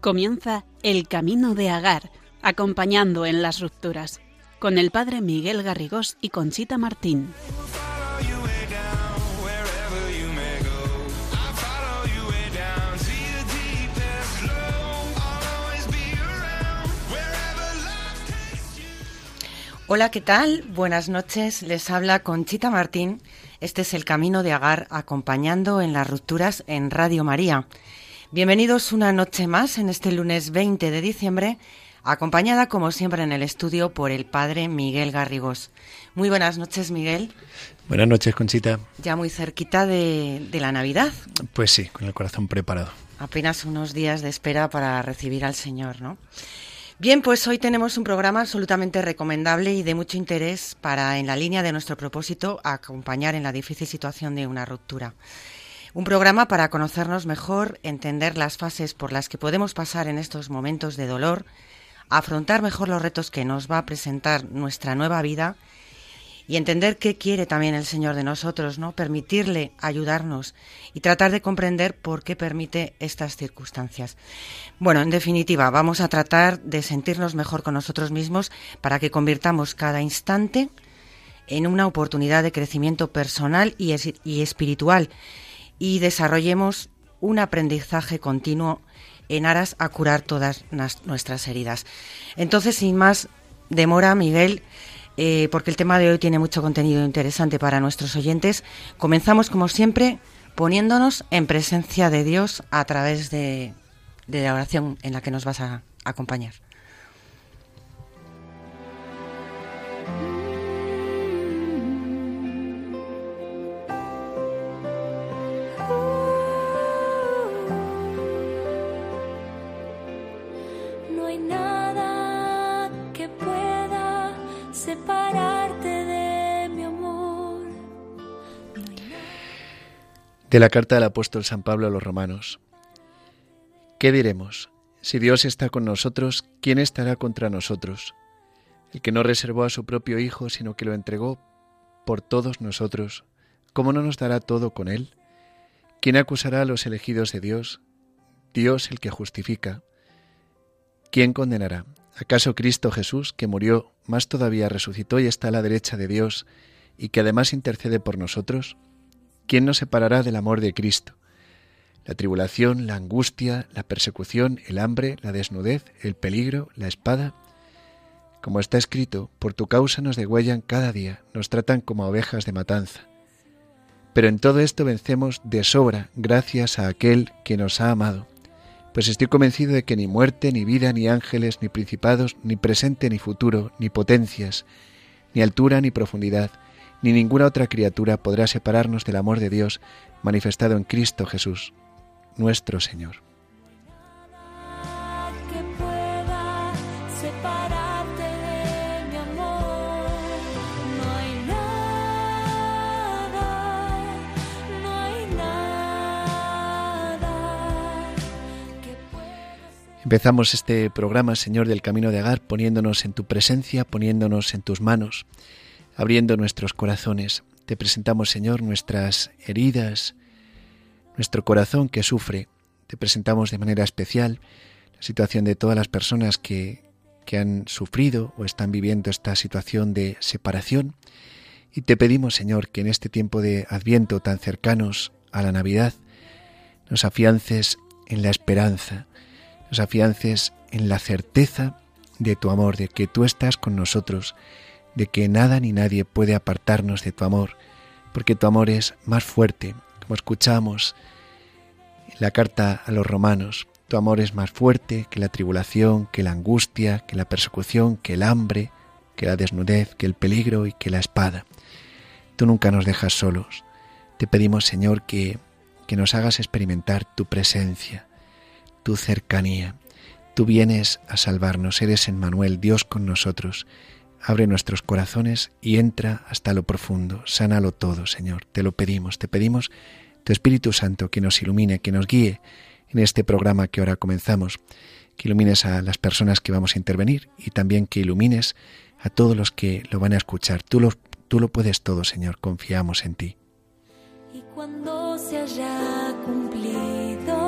Comienza El Camino de Agar, acompañando en las rupturas, con el padre Miguel Garrigós y Conchita Martín. Hola, ¿qué tal? Buenas noches. Les habla Conchita Martín. Este es el Camino de Agar, acompañando en las rupturas en Radio María. Bienvenidos una noche más en este lunes 20 de diciembre, acompañada como siempre en el estudio por el padre Miguel Garrigós. Muy buenas noches, Miguel. Buenas noches, Conchita. Ya muy cerquita de, de la Navidad. Pues sí, con el corazón preparado. Apenas unos días de espera para recibir al Señor, ¿no? Bien, pues hoy tenemos un programa absolutamente recomendable y de mucho interés para, en la línea de nuestro propósito, acompañar en la difícil situación de una ruptura. Un programa para conocernos mejor, entender las fases por las que podemos pasar en estos momentos de dolor, afrontar mejor los retos que nos va a presentar nuestra nueva vida y entender qué quiere también el Señor de nosotros, ¿no? Permitirle ayudarnos y tratar de comprender por qué permite estas circunstancias. Bueno, en definitiva, vamos a tratar de sentirnos mejor con nosotros mismos para que convirtamos cada instante en una oportunidad de crecimiento personal y, y espiritual y desarrollemos un aprendizaje continuo en aras a curar todas nuestras heridas. Entonces, sin más demora, Miguel, eh, porque el tema de hoy tiene mucho contenido interesante para nuestros oyentes, comenzamos como siempre poniéndonos en presencia de Dios a través de, de la oración en la que nos vas a acompañar. De la carta del apóstol San Pablo a los romanos. ¿Qué diremos? Si Dios está con nosotros, ¿quién estará contra nosotros? El que no reservó a su propio Hijo, sino que lo entregó por todos nosotros, ¿cómo no nos dará todo con él? ¿Quién acusará a los elegidos de Dios? Dios el que justifica. ¿Quién condenará? ¿Acaso Cristo Jesús, que murió, más todavía resucitó y está a la derecha de Dios, y que además intercede por nosotros? ¿Quién nos separará del amor de Cristo? La tribulación, la angustia, la persecución, el hambre, la desnudez, el peligro, la espada. Como está escrito, por tu causa nos degüellan cada día, nos tratan como ovejas de matanza. Pero en todo esto vencemos de sobra gracias a aquel que nos ha amado, pues estoy convencido de que ni muerte, ni vida, ni ángeles, ni principados, ni presente, ni futuro, ni potencias, ni altura, ni profundidad, ni ninguna otra criatura podrá separarnos del amor de Dios manifestado en Cristo Jesús, nuestro Señor. Empezamos este programa, Señor del Camino de Agar, poniéndonos en tu presencia, poniéndonos en tus manos abriendo nuestros corazones. Te presentamos, Señor, nuestras heridas, nuestro corazón que sufre. Te presentamos de manera especial la situación de todas las personas que, que han sufrido o están viviendo esta situación de separación. Y te pedimos, Señor, que en este tiempo de Adviento tan cercanos a la Navidad, nos afiances en la esperanza, nos afiances en la certeza de tu amor, de que tú estás con nosotros de que nada ni nadie puede apartarnos de tu amor, porque tu amor es más fuerte, como escuchamos la carta a los romanos, tu amor es más fuerte que la tribulación, que la angustia, que la persecución, que el hambre, que la desnudez, que el peligro y que la espada. Tú nunca nos dejas solos. Te pedimos, Señor, que, que nos hagas experimentar tu presencia, tu cercanía. Tú vienes a salvarnos, eres en Manuel, Dios con nosotros abre nuestros corazones y entra hasta lo profundo, sánalo todo, Señor. Te lo pedimos, te pedimos tu Espíritu Santo que nos ilumine, que nos guíe en este programa que ahora comenzamos, que ilumines a las personas que vamos a intervenir y también que ilumines a todos los que lo van a escuchar. Tú lo, tú lo puedes todo, Señor, confiamos en ti. Y cuando se haya cumplido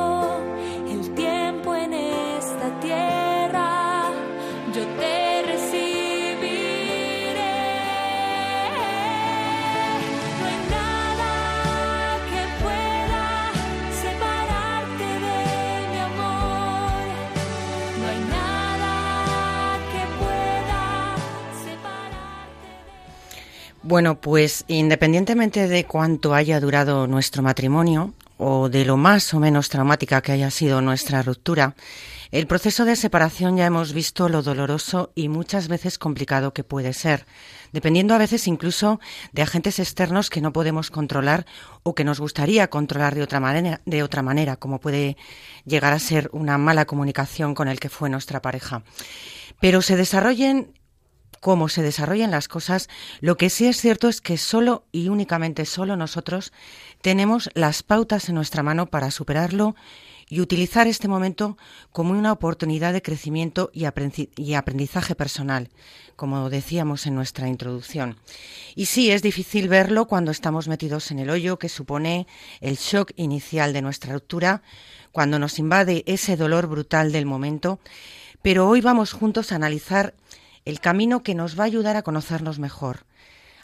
Bueno, pues independientemente de cuánto haya durado nuestro matrimonio o de lo más o menos traumática que haya sido nuestra ruptura, el proceso de separación ya hemos visto lo doloroso y muchas veces complicado que puede ser, dependiendo a veces incluso de agentes externos que no podemos controlar o que nos gustaría controlar de otra manera, de otra manera como puede llegar a ser una mala comunicación con el que fue nuestra pareja. Pero se desarrollen cómo se desarrollan las cosas, lo que sí es cierto es que solo y únicamente solo nosotros tenemos las pautas en nuestra mano para superarlo y utilizar este momento como una oportunidad de crecimiento y aprendizaje personal, como decíamos en nuestra introducción. Y sí, es difícil verlo cuando estamos metidos en el hoyo que supone el shock inicial de nuestra ruptura, cuando nos invade ese dolor brutal del momento, pero hoy vamos juntos a analizar el camino que nos va a ayudar a conocernos mejor,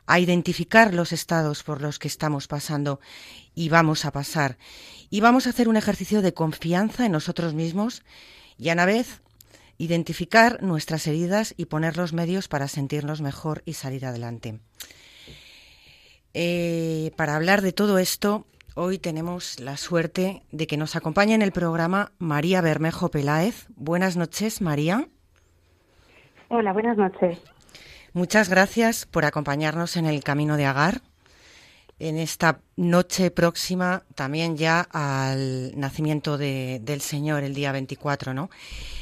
a identificar los estados por los que estamos pasando y vamos a pasar. Y vamos a hacer un ejercicio de confianza en nosotros mismos y a la vez identificar nuestras heridas y poner los medios para sentirnos mejor y salir adelante. Eh, para hablar de todo esto, hoy tenemos la suerte de que nos acompañe en el programa María Bermejo Peláez. Buenas noches, María. Hola, buenas noches. Muchas gracias por acompañarnos en el Camino de Agar, en esta noche próxima también ya al nacimiento de, del Señor, el día 24, ¿no?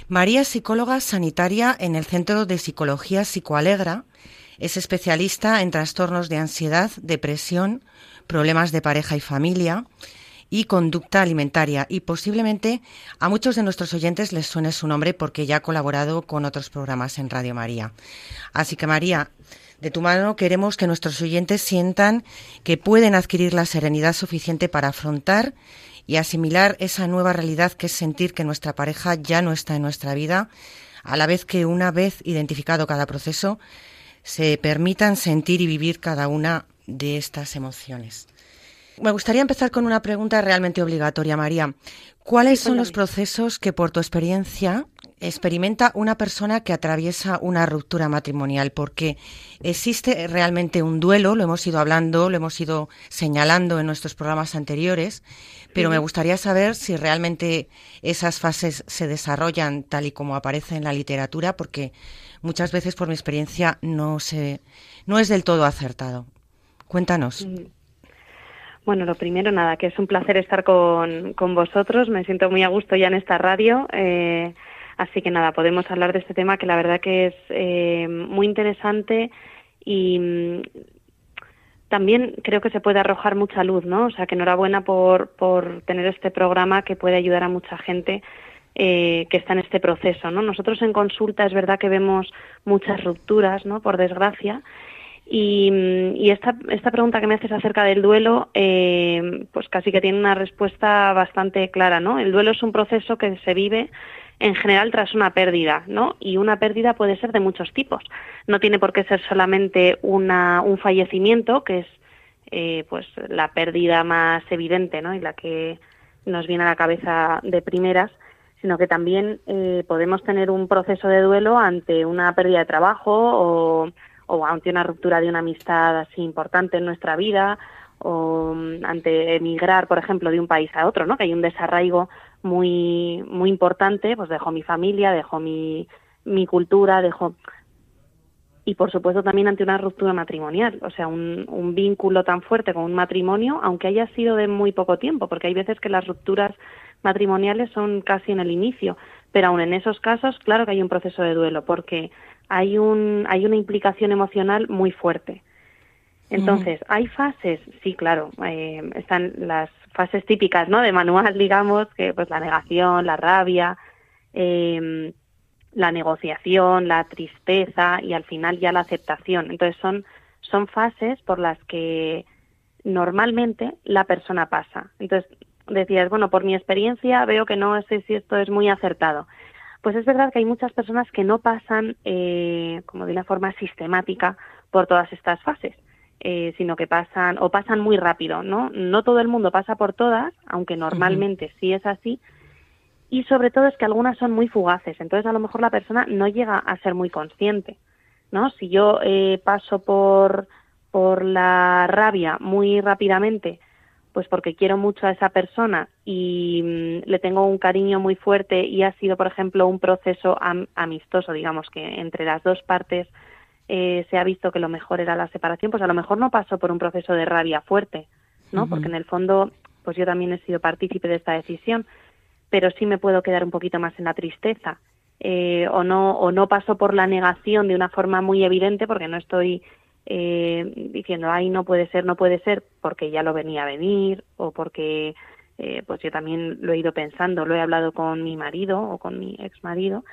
María es psicóloga sanitaria en el Centro de Psicología Psicoalegra, es especialista en trastornos de ansiedad, depresión, problemas de pareja y familia, y conducta alimentaria. Y posiblemente a muchos de nuestros oyentes les suene su nombre porque ya ha colaborado con otros programas en Radio María. Así que María, de tu mano queremos que nuestros oyentes sientan que pueden adquirir la serenidad suficiente para afrontar y asimilar esa nueva realidad que es sentir que nuestra pareja ya no está en nuestra vida, a la vez que una vez identificado cada proceso, se permitan sentir y vivir cada una de estas emociones. Me gustaría empezar con una pregunta realmente obligatoria, María. ¿Cuáles son los procesos que, por tu experiencia, experimenta una persona que atraviesa una ruptura matrimonial? Porque existe realmente un duelo, lo hemos ido hablando, lo hemos ido señalando en nuestros programas anteriores, pero me gustaría saber si realmente esas fases se desarrollan tal y como aparece en la literatura, porque muchas veces, por mi experiencia, no, se, no es del todo acertado. Cuéntanos. Bueno, lo primero, nada, que es un placer estar con, con vosotros. Me siento muy a gusto ya en esta radio. Eh, así que nada, podemos hablar de este tema que la verdad que es eh, muy interesante y mm, también creo que se puede arrojar mucha luz, ¿no? O sea, que enhorabuena por, por tener este programa que puede ayudar a mucha gente eh, que está en este proceso, ¿no? Nosotros en consulta es verdad que vemos muchas rupturas, ¿no? Por desgracia. Y, y esta, esta pregunta que me haces acerca del duelo, eh, pues casi que tiene una respuesta bastante clara, ¿no? El duelo es un proceso que se vive en general tras una pérdida, ¿no? Y una pérdida puede ser de muchos tipos. No tiene por qué ser solamente una, un fallecimiento, que es eh, pues la pérdida más evidente, ¿no? Y la que nos viene a la cabeza de primeras, sino que también eh, podemos tener un proceso de duelo ante una pérdida de trabajo o o ante una ruptura de una amistad así importante en nuestra vida o mm, ante emigrar, por ejemplo, de un país a otro, ¿no? Que hay un desarraigo muy muy importante, pues dejo mi familia, dejo mi mi cultura, dejo y por supuesto también ante una ruptura matrimonial, o sea, un, un vínculo tan fuerte con un matrimonio, aunque haya sido de muy poco tiempo, porque hay veces que las rupturas matrimoniales son casi en el inicio, pero aún en esos casos, claro que hay un proceso de duelo, porque hay un hay una implicación emocional muy fuerte. Entonces, ¿hay fases? Sí, claro. eh, están las fases típicas, ¿no? De manual, digamos, que pues la negación, la rabia, eh, la negociación, la tristeza y al final ya la aceptación. Entonces, son, son fases por las que normalmente la persona pasa. Entonces, decías, bueno, por mi experiencia veo que no sé si esto es muy acertado. Pues es verdad que hay muchas personas que no pasan eh, como de una forma sistemática por todas estas fases, eh, sino que pasan o pasan muy rápido, ¿no? No todo el mundo pasa por todas, aunque normalmente sí es así, y sobre todo es que algunas son muy fugaces, entonces a lo mejor la persona no llega a ser muy consciente, ¿no? Si yo eh, paso por por la rabia muy rápidamente, pues porque quiero mucho a esa persona y mm, le tengo un cariño muy fuerte y ha sido, por ejemplo, un proceso am- amistoso, digamos que entre las dos partes eh, se ha visto que lo mejor era la separación, pues a lo mejor no paso por un proceso de rabia fuerte, ¿no? Porque en el fondo, pues yo también he sido partícipe de esta decisión, pero sí me puedo quedar un poquito más en la tristeza. Eh, o no o no paso por la negación de una forma muy evidente porque no estoy eh, diciendo ay no puede ser no puede ser porque ya lo venía a venir o porque eh, pues yo también lo he ido pensando lo he hablado con mi marido o con mi ex marido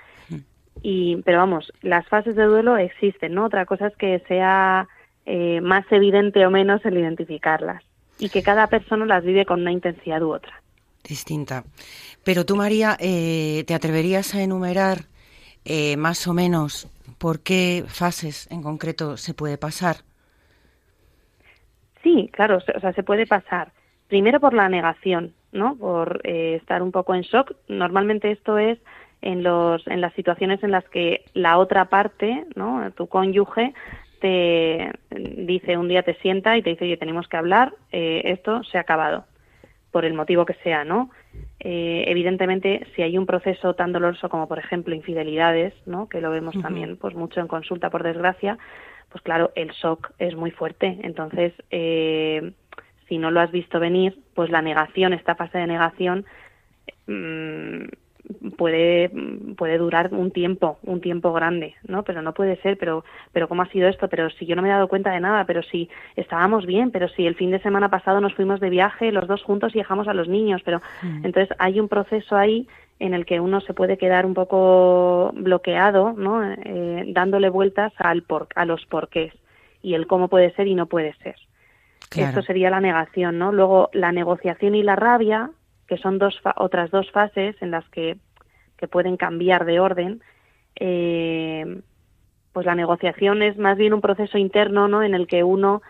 y pero vamos las fases de duelo existen no otra cosa es que sea eh, más evidente o menos el identificarlas y que cada persona las vive con una intensidad u otra. Distinta. Pero tú, María, eh, ¿te atreverías a enumerar eh, más o menos por qué fases en concreto se puede pasar? Sí, claro, o sea, se puede pasar. Primero por la negación, ¿no? Por eh, estar un poco en shock. Normalmente esto es en los en las situaciones en las que la otra parte, ¿no? Tu cónyuge te dice un día te sienta y te dice, oye, tenemos que hablar, eh, esto se ha acabado, por el motivo que sea, ¿no? Eh, evidentemente, si hay un proceso tan doloroso como, por ejemplo, infidelidades, ¿no? Que lo vemos también, pues mucho en consulta, por desgracia, pues claro, el shock es muy fuerte. Entonces, eh, si no lo has visto venir, pues la negación, esta fase de negación, mm, puede puede durar un tiempo, un tiempo grande, ¿no? Pero no puede ser, pero pero cómo ha sido esto, pero si yo no me he dado cuenta de nada, pero si estábamos bien, pero si el fin de semana pasado nos fuimos de viaje los dos juntos y dejamos a los niños, pero entonces hay un proceso ahí en el que uno se puede quedar un poco bloqueado, ¿no? Eh, dándole vueltas al por, a los porqués y el cómo puede ser y no puede ser. Claro. Esto sería la negación, ¿no? Luego la negociación y la rabia, que son dos fa- otras dos fases en las que, que pueden cambiar de orden. eh, pues la negociación es más bien un proceso interno, ¿no? En el que uno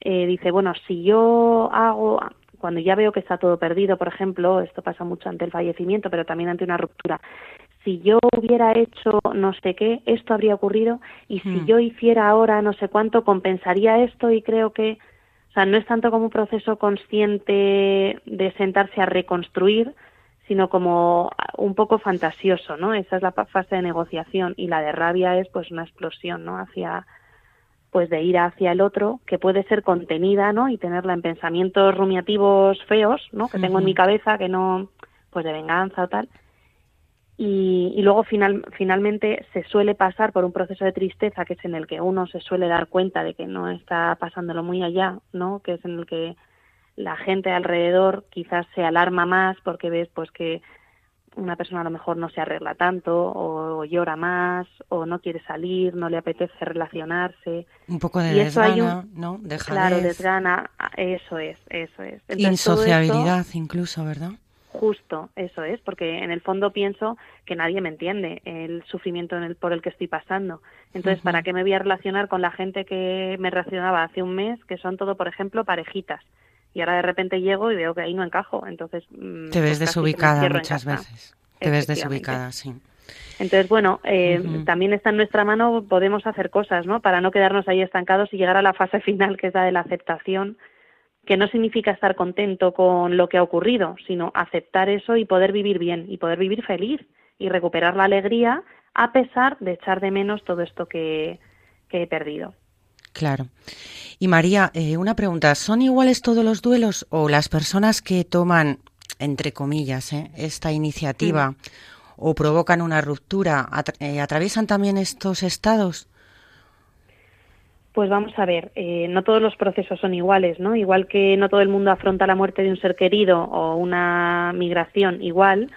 eh, dice, bueno, si yo hago, cuando ya veo que está todo perdido, por ejemplo, esto pasa mucho ante el fallecimiento, pero también ante una ruptura. Si yo hubiera hecho no sé qué, esto habría ocurrido, y si Hmm. yo hiciera ahora no sé cuánto, compensaría esto, y creo que, sea, no es tanto como un proceso consciente de sentarse a reconstruir, sino como un poco fantasioso, ¿no? Esa es la fase de negociación y la de rabia es pues una explosión, ¿no? Hacia pues de ir hacia el otro, que puede ser contenida, ¿no? Y tenerla en pensamientos rumiativos feos, ¿no? Que tengo en mi cabeza, que no, pues de venganza o tal. Y, y luego final, finalmente se suele pasar por un proceso de tristeza, que es en el que uno se suele dar cuenta de que no está pasándolo muy allá, ¿no? Que es en el que la gente alrededor quizás se alarma más porque ves pues que una persona a lo mejor no se arregla tanto o, llora más o no quiere salir, no le apetece relacionarse. Un poco de Y eso hay desgana, un- ¿no? Dejadez, Claro, desgana, ah, eso es, eso es. Entonces, todo esto- insociabilidad incluso, ¿verdad? Justo, eso es, porque en el fondo pienso que nadie me entiende el sufrimiento en el, por el que estoy pasando. Entonces, ¿para qué me voy a relacionar con la gente que me relacionaba hace un mes, que son todo, por ejemplo, parejitas? Y ahora de repente llego y veo que ahí no encajo. Entonces, mm, Te ves pues me desubicada muchas veces. Te ves desubicada, sí. Entonces, bueno, eh, también está en nuestra mano, podemos hacer cosas, ¿no? Para no quedarnos ahí estancados y llegar a la fase final, que es la de la aceptación, que no significa estar contento con lo que ha ocurrido, sino aceptar eso y poder vivir bien y poder vivir feliz y recuperar la alegría a pesar de echar de menos todo esto que, que he perdido. Claro. Y María, eh, una pregunta, ¿son iguales todos los duelos o las personas que toman, entre comillas, eh, esta iniciativa o provocan una ruptura, eh, ¿atraviesan también estos estados? Pues vamos a ver, eh, no todos los procesos son iguales, ¿no? Igual que no todo el mundo afronta la muerte de un ser querido o una migración igual,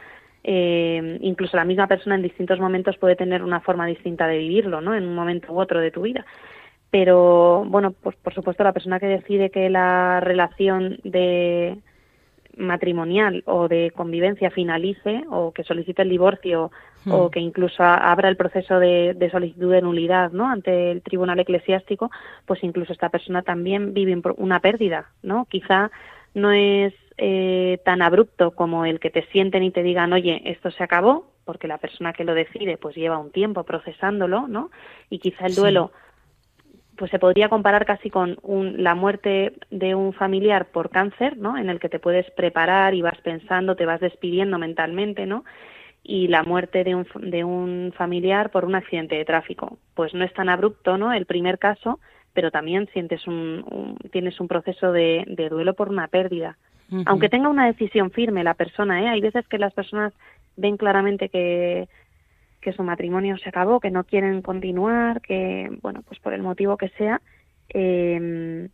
eh, incluso la misma persona en distintos momentos puede tener una forma distinta de vivirlo, ¿no? En un momento u otro de tu vida. Pero, bueno, pues por supuesto la persona que decide que la relación de matrimonial o de convivencia finalice o que solicite el divorcio Hmm. o que incluso abra el proceso de, de solicitud de nulidad ¿no? ante el tribunal eclesiástico, pues incluso esta persona también vive una pérdida, ¿no? Quizá no es eh, tan abrupto como el que te sienten y te digan, oye, esto se acabó, porque la persona que lo decide pues lleva un tiempo procesándolo, ¿no? Y quizá el Sí. duelo pues se podría comparar casi con un- la muerte de un familiar por cáncer, ¿no? En el que te puedes preparar y vas pensando, te vas despidiendo mentalmente, ¿no? Y la muerte de un, de un familiar por un accidente de tráfico. Pues no es tan abrupto, ¿no? El primer caso, pero también sientes un, un- tienes un proceso de, de duelo por una pérdida. Aunque tenga una decisión firme la persona, ¿eh? Hay veces que las personas ven claramente que, que su matrimonio se acabó, que no quieren continuar, que, bueno, pues por el motivo que sea, eh,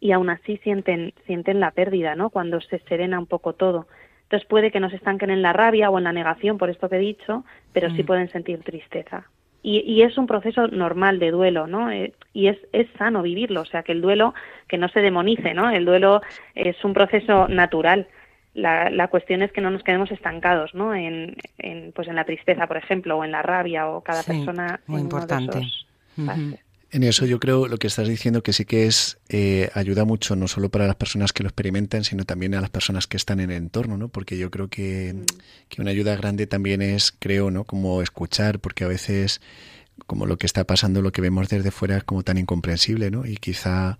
y aún así sienten, sienten la pérdida, ¿no? Cuando se serena un poco todo. Entonces puede que no se estanquen en la rabia o en la negación, por esto que he dicho, pero sí Mm. pueden sentir tristeza. Y, y es un proceso normal de duelo, ¿no? Eh, y es, es sano vivirlo, o sea, que el duelo, que no se demonice, ¿no? El duelo es un proceso natural. La, la cuestión es que no nos quedemos estancados, ¿no? En, en, pues en la tristeza, por ejemplo, o en la rabia, o cada Sí, persona muy en uno de importante. esos fases. En eso yo creo lo que estás diciendo que sí que es eh, ayuda mucho no solo para las personas que lo experimentan, sino también a las personas que están en el entorno, ¿no? Porque yo creo que, que una ayuda grande también es, creo, ¿no? Como escuchar, porque a veces como lo que está pasando, lo que vemos desde fuera es como tan incomprensible, ¿no? Y quizá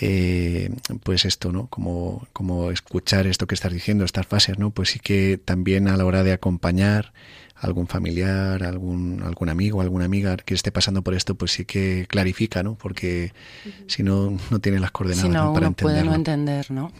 eh, pues esto, ¿no? Como, como escuchar esto que estás diciendo, estas fases, ¿no? Pues sí que también a la hora de acompañar algún familiar, algún, algún amigo, alguna amiga que esté pasando por esto, pues sí que clarifica, ¿no? Porque si no, no tiene las coordenadas Si no, ¿no? para uno puede no entender, ¿no?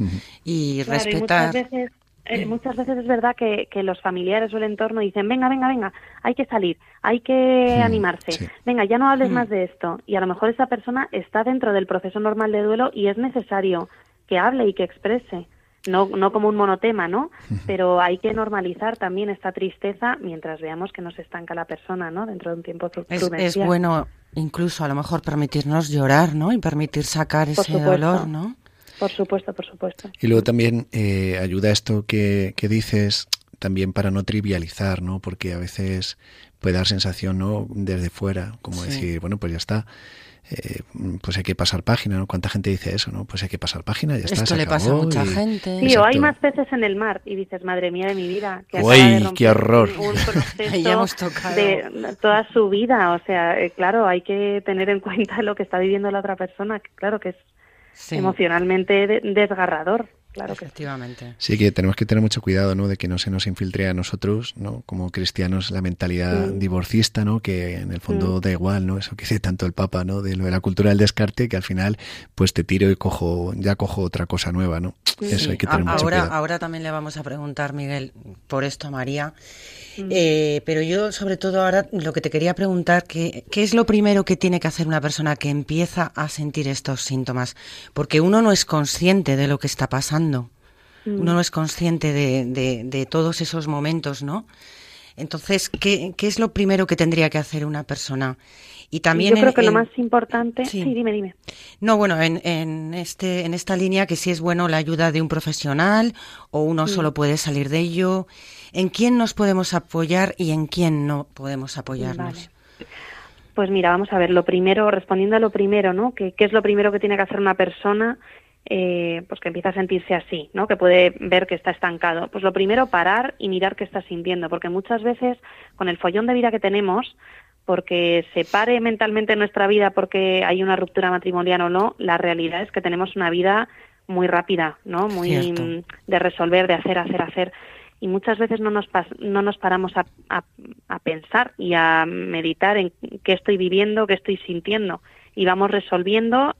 Y Claro, y respetar. muchas veces, eh, muchas veces es verdad que, que los familiares o el entorno dicen, venga, venga, venga, hay que salir, hay que animarse, sí. venga, ya no hables más de esto. Y a lo mejor esa persona está dentro del proceso normal de duelo y es necesario que hable y que exprese. No, no como un monotema, ¿no? Pero hay que normalizar también esta tristeza mientras veamos que no se estanca la persona, ¿no? Dentro de un tiempo Es, es bueno incluso a lo mejor permitirnos llorar, ¿no? Y permitir sacar Por ese supuesto. dolor, ¿no? Por supuesto, por supuesto. Y luego también eh, ayuda esto que, que dices también para no trivializar, ¿no? Porque a veces puede dar sensación, ¿no? Desde fuera, como Sí. decir, bueno, pues ya está. Eh, pues hay que pasar página, ¿no? ¿Cuánta gente dice eso, no? Pues hay que pasar página, ya está. Esto se le pasa a mucha y- gente. Sí, o hay más peces en el mar y dices, madre mía de mi vida, que Uy, acaba de romper qué horror. Un, proceso Ahí hemos tocado. de toda su vida, o sea, eh, claro, hay que tener en cuenta lo que está viviendo la otra persona, que claro que es Sí, emocionalmente de- desgarrador, claro que sí. efectivamente. Sí, que tenemos que tener mucho cuidado, ¿no? De que no se nos infiltre a nosotros, ¿no? Como cristianos, la mentalidad Mm. divorcista, ¿no? Que en el fondo Mm. da igual, ¿no? Eso que dice tanto el Papa, ¿no? De lo de la cultura del descarte, que al final, pues te tiro y cojo, ya cojo otra cosa nueva, ¿no? Eso Sí, hay que tener a- mucho ahora, cuidado. ahora también le vamos a preguntar, Miguel, por esto a María. Mm. Eh, pero yo, sobre todo ahora, lo que te quería preguntar, que, ¿qué es lo primero que tiene que hacer una persona que empieza a sentir estos síntomas? Porque uno no es consciente de lo que está pasando. Mm. Uno no es consciente de, de- de todos esos momentos, ¿no? Entonces, ¿qué, qué es lo primero que tendría que hacer una persona? Y también Yo creo en- que lo más importante, Sí. sí, dime, dime. no, bueno, en, en, este, en esta línea que sí es bueno la ayuda de un profesional o uno Mm. solo puede salir de ello. ¿En quién nos podemos apoyar y en quién no podemos apoyarnos? Vale. Pues mira, vamos a ver, lo primero, respondiendo a lo primero, ¿no? ¿Qué, qué es lo primero que tiene que hacer una persona eh, pues que empieza a sentirse así, ¿no? Que puede ver que está estancado. Pues lo primero, parar y mirar qué está sintiendo, porque muchas veces con el follón de vida que tenemos, porque se pare mentalmente nuestra vida porque hay una ruptura matrimonial o no, la realidad es que tenemos una vida muy rápida, ¿no? Muy Cierto. mm, de resolver, de hacer, hacer, hacer. Y muchas veces no nos, pas- no nos paramos a, a- a pensar y a meditar en qué estoy viviendo, qué estoy sintiendo. Y vamos resolviendo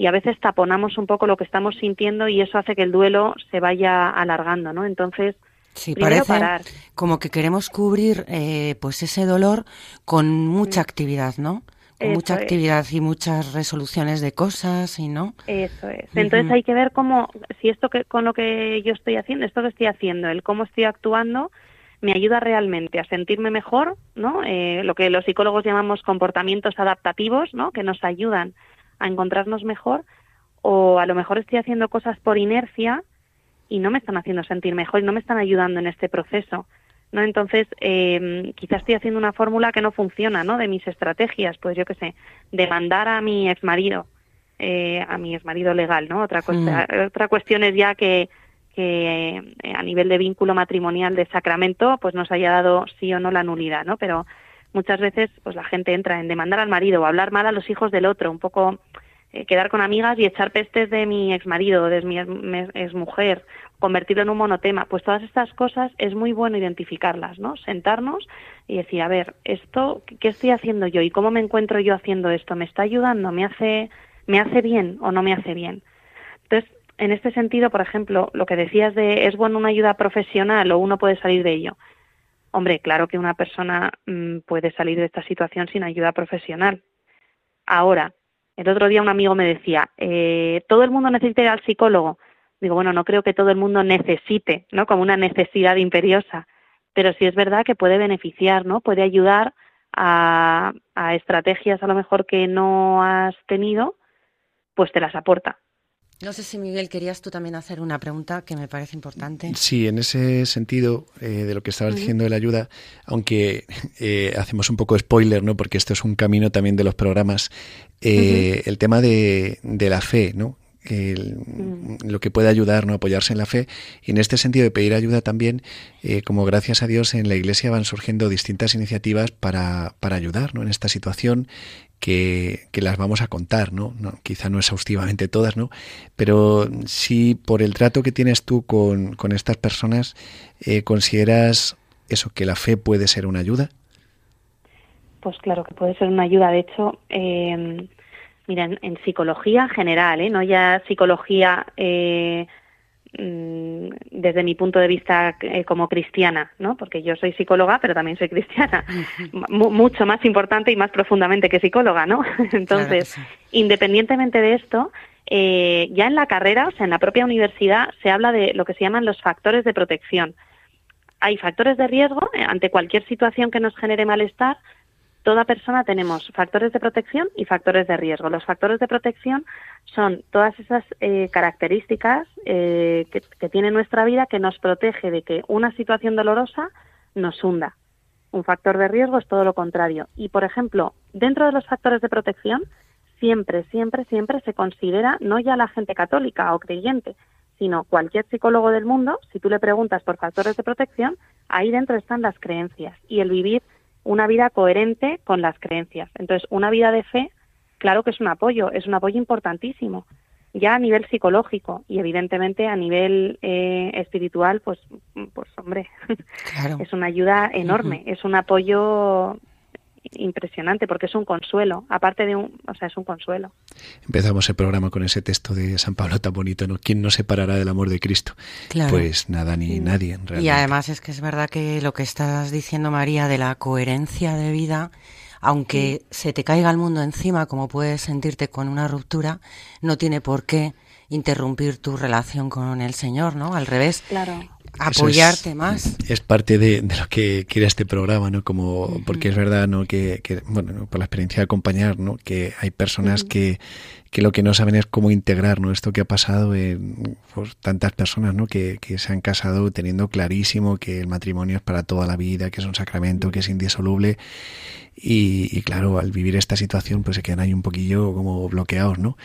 y a veces taponamos un poco lo que estamos sintiendo y eso hace que el duelo se vaya alargando, ¿no? Entonces, Sí, Primero parece parar. como que queremos cubrir eh, pues ese dolor con mucha actividad, ¿no? Con Eso mucha es. actividad y muchas resoluciones de cosas y no. Eso es. Entonces hay que ver cómo, si esto que con lo que yo estoy haciendo, esto que estoy haciendo, el cómo estoy actuando, me ayuda realmente a sentirme mejor, ¿no? Eh, lo que los psicólogos llamamos comportamientos adaptativos, ¿no? Que nos ayudan a encontrarnos mejor, o a lo mejor estoy haciendo cosas por inercia y no me están haciendo sentir mejor y no me están ayudando en este proceso. ¿no? Entonces, eh, quizás estoy haciendo una fórmula que no funciona, ¿no? De mis estrategias, pues yo qué sé, demandar a mi exmarido, eh, a mi exmarido legal, ¿no? Otra, cosa, otra cuestión es ya que, que eh, a nivel de vínculo matrimonial de sacramento, pues nos haya dado sí o no la nulidad, ¿no? Pero muchas veces, pues la gente entra en demandar al marido o hablar mal a los hijos del otro, un poco eh, quedar con amigas y echar pestes de mi exmarido, de mi ex- exmujer, convertirlo en un monotema. Pues todas estas cosas es muy bueno identificarlas, ¿no? Sentarnos y decir, a ver, esto, ¿qué estoy haciendo yo y cómo me encuentro yo haciendo esto? ¿Me está ayudando? ¿Me hace, me hace bien o no me hace bien? Entonces, en este sentido, por ejemplo, lo que decías de es bueno una ayuda profesional o uno puede salir de ello. Hombre, claro que una persona mm, puede salir de esta situación sin ayuda profesional. Ahora, el otro día un amigo me decía, eh, ¿todo el mundo necesita ir al psicólogo? Digo, bueno, no creo que todo el mundo necesite, ¿no? Como una necesidad imperiosa, pero sí es verdad que puede beneficiar, ¿no? Puede ayudar a, a estrategias a lo mejor que no has tenido, pues te las aporta. No sé si Miguel querías tú también hacer una pregunta que me parece importante. Sí, en ese sentido eh, de lo que estabas diciendo de la ayuda, aunque eh, hacemos un poco spoiler, ¿no? Porque esto es un camino también de los programas, eh, el tema de, de la fe, ¿no? El- lo que puede ayudar, ¿no? Apoyarse en la fe. Y en este sentido de pedir ayuda también, eh, como gracias a Dios en la Iglesia van surgiendo distintas iniciativas para, para ayudar, ¿no? En esta situación que, que las vamos a contar, ¿no? ¿no? Quizá no exhaustivamente todas, ¿no? Pero sí por el trato que tienes tú con, con estas personas, eh, ¿consideras eso, que la fe puede ser una ayuda? Pues claro que puede ser una ayuda. De hecho, eh, en, psicología general, ¿eh? no ya psicología eh, desde mi punto de vista eh, como cristiana, ¿no? Porque yo soy psicóloga, pero también soy cristiana. Mu- mucho más importante y más profundamente que psicóloga, ¿no? Entonces, sí. independientemente de esto, eh, ya en la carrera, o sea, en la propia universidad, se habla de lo que se llaman los factores de protección. Hay factores de riesgo eh, ante cualquier situación que nos genere malestar. Toda persona tenemos factores de protección y factores de riesgo. Los factores de protección son todas esas eh, características eh, que, que tiene nuestra vida que nos protege de que una situación dolorosa nos hunda. Un factor de riesgo es todo lo contrario. Y, por ejemplo, dentro de los factores de protección, siempre, siempre, siempre se considera no ya la gente católica o creyente, sino cualquier psicólogo del mundo, si tú le preguntas por factores de protección, ahí dentro están las creencias y el vivir una vida coherente con las creencias. Entonces, una vida de fe, claro que es un apoyo, es un apoyo importantísimo, ya a nivel psicológico y evidentemente a nivel eh, espiritual, pues, pues hombre, Claro. es una ayuda enorme, es un apoyo impresionante porque es un consuelo, aparte de un, o sea, es un consuelo. Empezamos el programa con ese texto de San Pablo tan bonito, ¿no? ¿Quién nos separará del amor de Cristo? Claro. Pues nada ni nadie, realmente. Y además es que es verdad que lo que estás diciendo, María, de la coherencia de vida, aunque se te caiga el mundo encima, como puedes sentirte con una ruptura, no tiene por qué interrumpir tu relación con el Señor, ¿no? Al revés, Claro. Apoyarte es- más. Es parte de, de lo que quiere este programa, ¿no? Como, porque es verdad, ¿no? Que, que, bueno, ¿no? por la experiencia de acompañar, ¿no? Que hay personas que, que lo que no saben es cómo integrar, ¿no? Esto que ha pasado en pues, tantas personas, ¿no? Que, que se han casado teniendo clarísimo que el matrimonio es para toda la vida, que es un sacramento, que es indisoluble. Y, y claro, al vivir esta situación, pues se quedan ahí un poquillo como bloqueados, ¿no?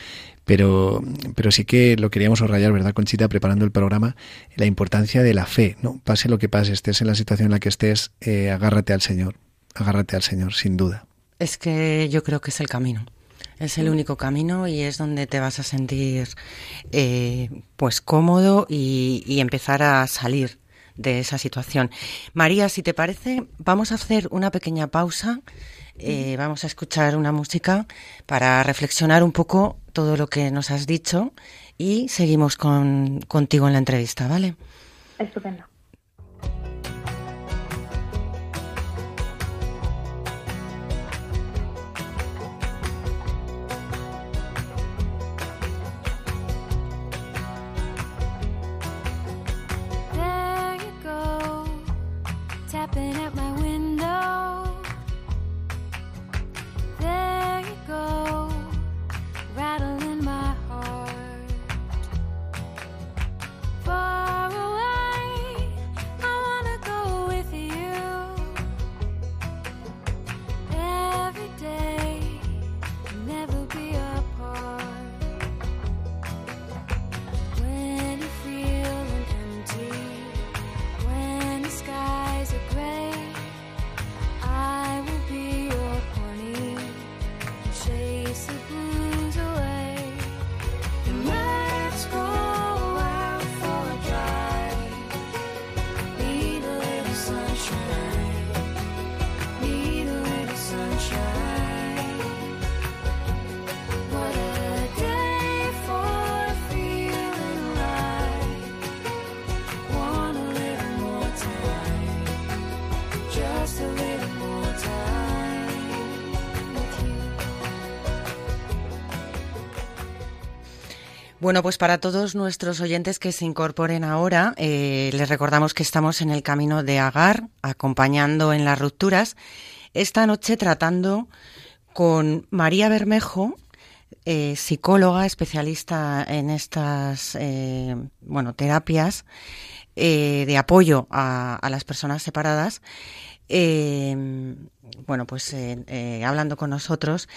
Pero, pero sí que lo queríamos subrayar, ¿verdad, Conchita? Preparando el programa, la importancia de la fe, ¿no? Pase lo que pase, estés en la situación en la que estés, eh, agárrate al Señor, agárrate al Señor, sin duda. Es que yo creo que es el camino. Es el único camino y es donde te vas a sentir eh, pues cómodo y, empezar a salir de esa situación. María, si te parece, vamos a hacer una pequeña pausa. eh, vamos a escuchar una música para reflexionar un poco todo lo que nos has dicho y seguimos con, contigo en la entrevista, ¿vale? Estupendo. There you Bueno, pues para todos nuestros oyentes que se incorporen ahora, eh, les recordamos que estamos en el camino de Agar, acompañando en las rupturas, esta noche tratando con María Bermejo, eh, psicóloga especialista en estas eh, bueno terapias de apoyo a, a, las personas separadas. Bueno, pues hablando con nosotros.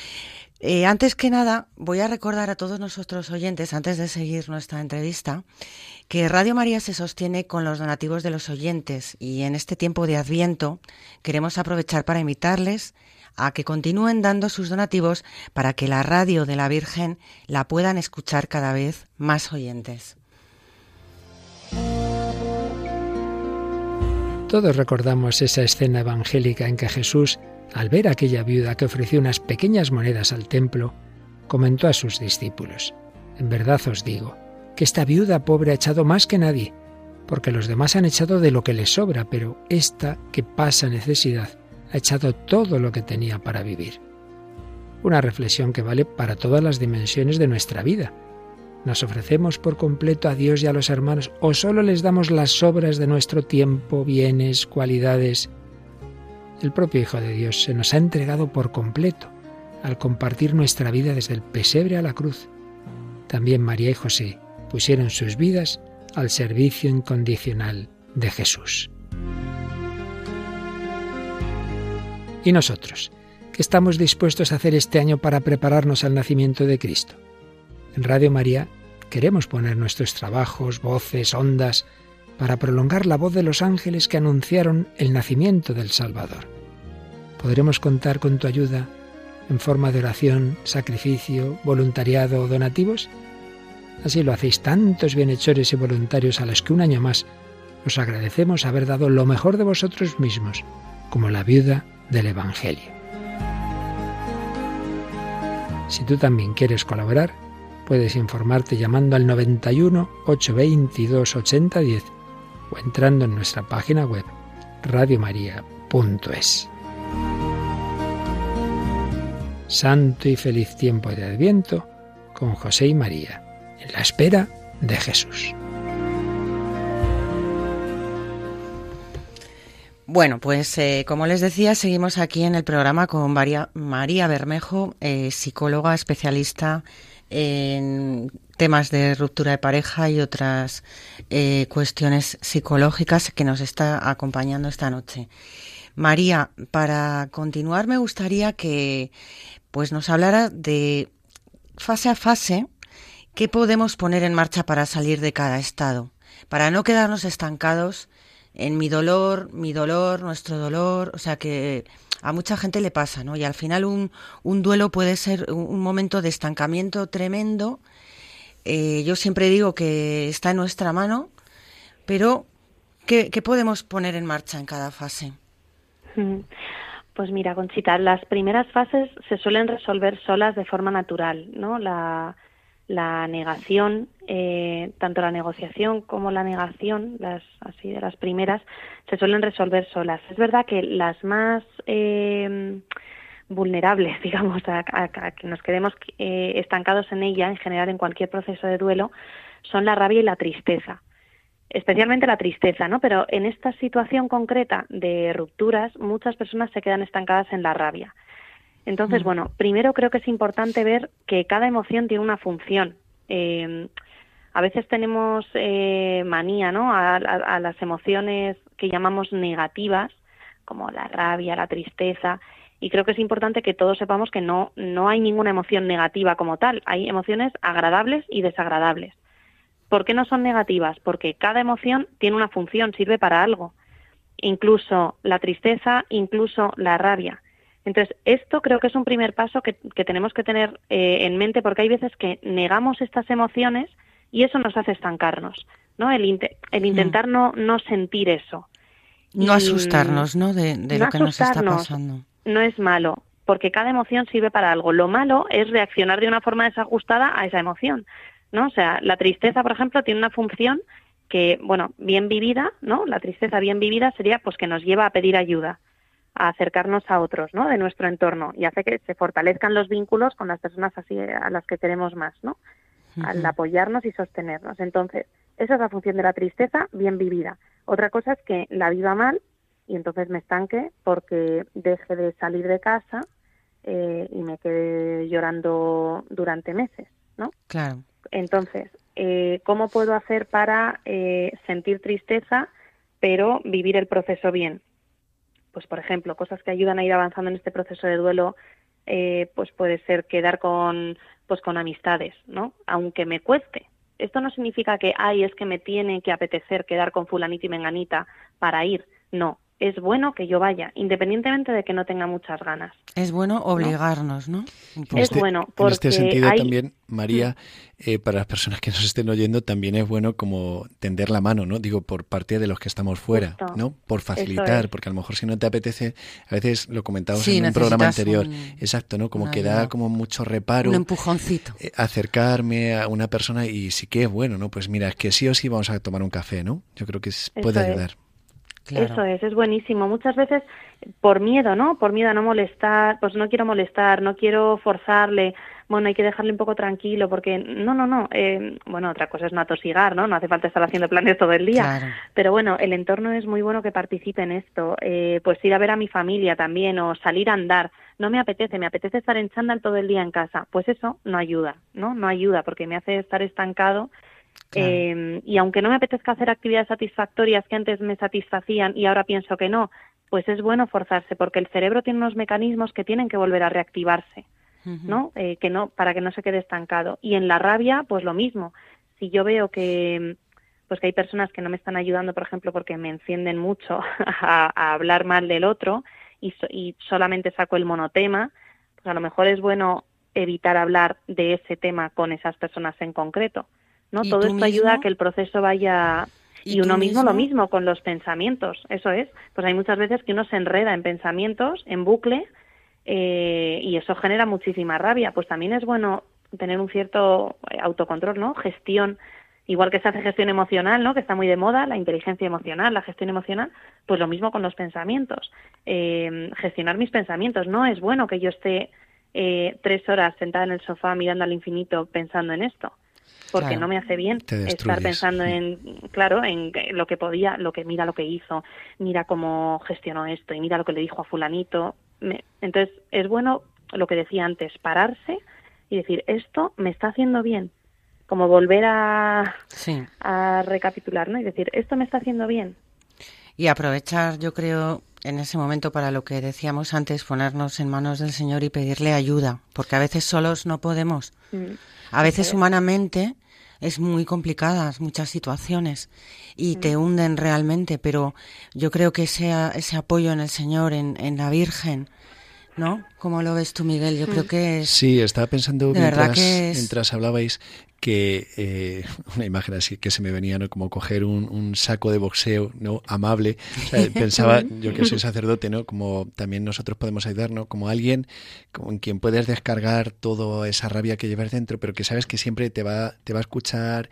Antes que nada, voy a recordar a todos nuestros oyentes, antes de seguir nuestra entrevista, que Radio María se sostiene con los donativos de los oyentes y en este tiempo de Adviento queremos aprovechar para invitarles a que continúen dando sus donativos para que la radio de la Virgen la puedan escuchar cada vez más oyentes. Todos recordamos esa escena evangélica en que Jesús, al ver a aquella viuda que ofreció unas pequeñas monedas al templo, comentó a sus discípulos, En verdad os digo, que esta viuda pobre ha echado más que nadie, porque los demás han echado de lo que les sobra, pero esta que pasa necesidad ha echado todo lo que tenía para vivir. Una reflexión que vale para todas las dimensiones de nuestra vida, ¿Nos ofrecemos por completo a Dios y a los hermanos o solo les damos las sobras de nuestro tiempo, bienes, cualidades? El propio Hijo de Dios se nos ha entregado por completo al compartir nuestra vida desde el pesebre a la cruz. También María y José pusieron sus vidas al servicio incondicional de Jesús. ¿Y nosotros? ¿Qué estamos dispuestos a hacer este año para prepararnos al nacimiento de Cristo? En Radio María queremos poner nuestros trabajos, voces, ondas, para prolongar la voz de los ángeles que anunciaron el nacimiento del Salvador. ¿Podremos contar con tu ayuda en forma de oración, sacrificio, voluntariado o donativos? Así lo hacéis tantos bienhechores y voluntarios a los que un año más os agradecemos haber dado lo mejor de vosotros mismos, como la viuda del Evangelio. Si tú también quieres colaborar, Puedes informarte llamando al 91 822 8010 o entrando en nuestra página web radiomaria.es. Santo y feliz tiempo de Adviento con José y María, en la espera de Jesús. Bueno, pues eh, como les decía, seguimos aquí en el programa con María, Bermejo, eh, psicóloga especialista en temas de ruptura de pareja y otras eh, cuestiones psicológicas que nos está acompañando esta noche. María, para continuar me gustaría que pues nos hablara de fase a fase qué podemos poner en marcha para salir de cada estado, para no quedarnos estancados en mi dolor, mi dolor, nuestro dolor, o sea que a mucha gente le pasa, ¿no? Y al final un, un duelo puede ser un, momento de estancamiento tremendo. Eh, yo siempre digo que está en nuestra mano, pero ¿qué, ¿qué, podemos poner en marcha en cada fase? Pues mira, Conchita, las primeras fases se suelen resolver solas de forma natural, ¿no? La, la negación, eh, tanto la negociación como la negación, las así de las primeras, se suelen resolver solas. Es verdad que las más eh, vulnerables, digamos, a, que nos quedemos eh, estancados en ella, en general en cualquier proceso de duelo, son la rabia y la tristeza. Especialmente la tristeza, ¿no? Pero en esta situación concreta de rupturas, muchas personas se quedan estancadas en la rabia. Entonces, mm. bueno, primero creo que es importante ver que cada emoción tiene una función. Eh, a veces tenemos eh, manía, ¿no? A, las emociones que llamamos negativas, como la rabia, la tristeza, y creo que es importante que todos sepamos que no, no hay ninguna emoción negativa como tal, hay emociones agradables y desagradables. ¿Por qué no son negativas? Porque cada emoción tiene una función, sirve para algo. Incluso la tristeza, incluso la rabia. Entonces, esto creo que es un primer paso que, tenemos que tener eh, en mente porque hay veces que negamos estas emociones y eso nos hace estancarnos, ¿no? El, el intentar mm. no, no sentir eso. No asustarnos, ¿no? De, lo que nos está pasando. No es malo, porque cada emoción sirve para algo. Lo malo es reaccionar de una forma desajustada a esa emoción, ¿no? O sea, la tristeza, por ejemplo, tiene una función que, bueno, bien vivida, ¿no? La tristeza bien vivida sería pues que nos lleva a pedir ayuda a acercarnos a otros, ¿no? De nuestro entorno y hace que se fortalezcan los vínculos con las personas así a las que queremos más, ¿no? al apoyarnos y sostenernos. Entonces, esa es la función de la tristeza bien vivida. Otra cosa es que la viva mal y entonces me estanque porque deje de salir de casa eh, y me quede llorando durante meses, ¿no? Claro. Entonces, eh, ¿cómo puedo hacer para eh, sentir tristeza pero vivir el proceso bien? Pues, por ejemplo, cosas que ayudan a ir avanzando en este proceso de duelo, eh, pues puede ser quedar con, pues con amistades, ¿no? Aunque me cueste. Esto no significa que, ay, es que me tiene que apetecer quedar con fulanita y menganita para ir. No, es bueno que yo vaya, independientemente de que no tenga muchas ganas. Es bueno obligarnos, ¿no? Es bueno, En este porque sentido hay- también, María, eh, para las personas que nos estén oyendo, también es bueno como tender la mano, ¿no? Digo, por parte de los que estamos fuera, Justo. ¿no? Por facilitar, es. porque a lo mejor si no te apetece, a veces lo comentábamos Sí, en un programa anterior, un- exacto, ¿no? Como una que da como mucho reparo Un empujoncito. eh, acercarme a una persona y sí que es bueno, ¿no? Pues mira, es que sí o sí vamos a tomar un café, ¿no? Yo creo que puede es. Claro. Eso es, es buenísimo. Muchas veces por miedo, ¿no? Por miedo a no molestar, pues no quiero molestar, no quiero forzarle, bueno, hay que dejarle un poco tranquilo porque no, no, no. eh, bueno, otra cosa es no atosigar, ¿no? No hace falta estar haciendo planes todo el día. Claro. Pero bueno, el entorno es muy bueno que participe en esto. Eh, pues ir a ver a mi familia también o salir a andar. No me apetece, me apetece estar en chándal todo el día en casa. Pues eso no ayuda, ¿no? No ayuda porque me hace estar estancado Claro. eh, y aunque no me apetezca hacer actividades satisfactorias que antes me satisfacían y ahora pienso que no, pues es bueno forzarse porque el cerebro tiene unos mecanismos que tienen que volver a reactivarse. ¿no? Eh, que no para que no se quede estancado. Y en la rabia, pues lo mismo. Si yo veo que pues que hay personas que no me están ayudando, por ejemplo, porque me encienden mucho a, a hablar mal del otro y, so- y solamente saco el monotema, pues a lo mejor es bueno evitar hablar de ese tema con esas personas en concreto. ¿No? ¿Y Todo esto ayuda a mismo? que el proceso vaya ¿Y uno tú mismo lo mismo? mismo con los pensamientos, eso es. Pues hay muchas veces que uno se enreda en pensamientos, en bucle, eh, y eso genera muchísima rabia. Pues también es bueno tener un cierto eh, autocontrol, ¿no? Gestión, igual que se hace gestión emocional, ¿no? Que está muy de moda, la inteligencia emocional, la gestión emocional, pues lo mismo con los pensamientos. Eh, gestionar mis pensamientos. No es bueno que yo esté eh, tres horas sentada en el sofá mirando al infinito pensando en esto porque Claro. no me hace bien estar pensando en claro en lo que podía lo que mira lo que hizo mira cómo gestionó esto y mira lo que le dijo a fulanito Me- entonces es bueno lo que decía antes pararse y decir esto me está haciendo bien como volver a, Sí. a recapitular no y decir esto me está haciendo bien Y aprovechar, yo creo, en ese momento para lo que decíamos antes, ponernos en manos del Señor y pedirle ayuda, porque a veces solos no podemos. Mm. A veces es. humanamente es muy complicadas muchas situaciones y te hunden realmente, pero yo creo que ese, ese apoyo en el Señor, en, en la Virgen, ¿no? ¿Cómo lo ves tú, Miguel? Yo creo que es... Sí, estaba pensando mientras, que es- mientras hablabais que eh, una imagen así que se me venía, ¿no? Como coger un, un saco de boxeo, ¿no? Amable. O sea, pensaba, yo que soy sacerdote, ¿no? Como también nosotros podemos ayudar, ¿no? Como alguien con quien puedes descargar toda esa rabia que llevas dentro, pero que sabes que siempre te va, te va a escuchar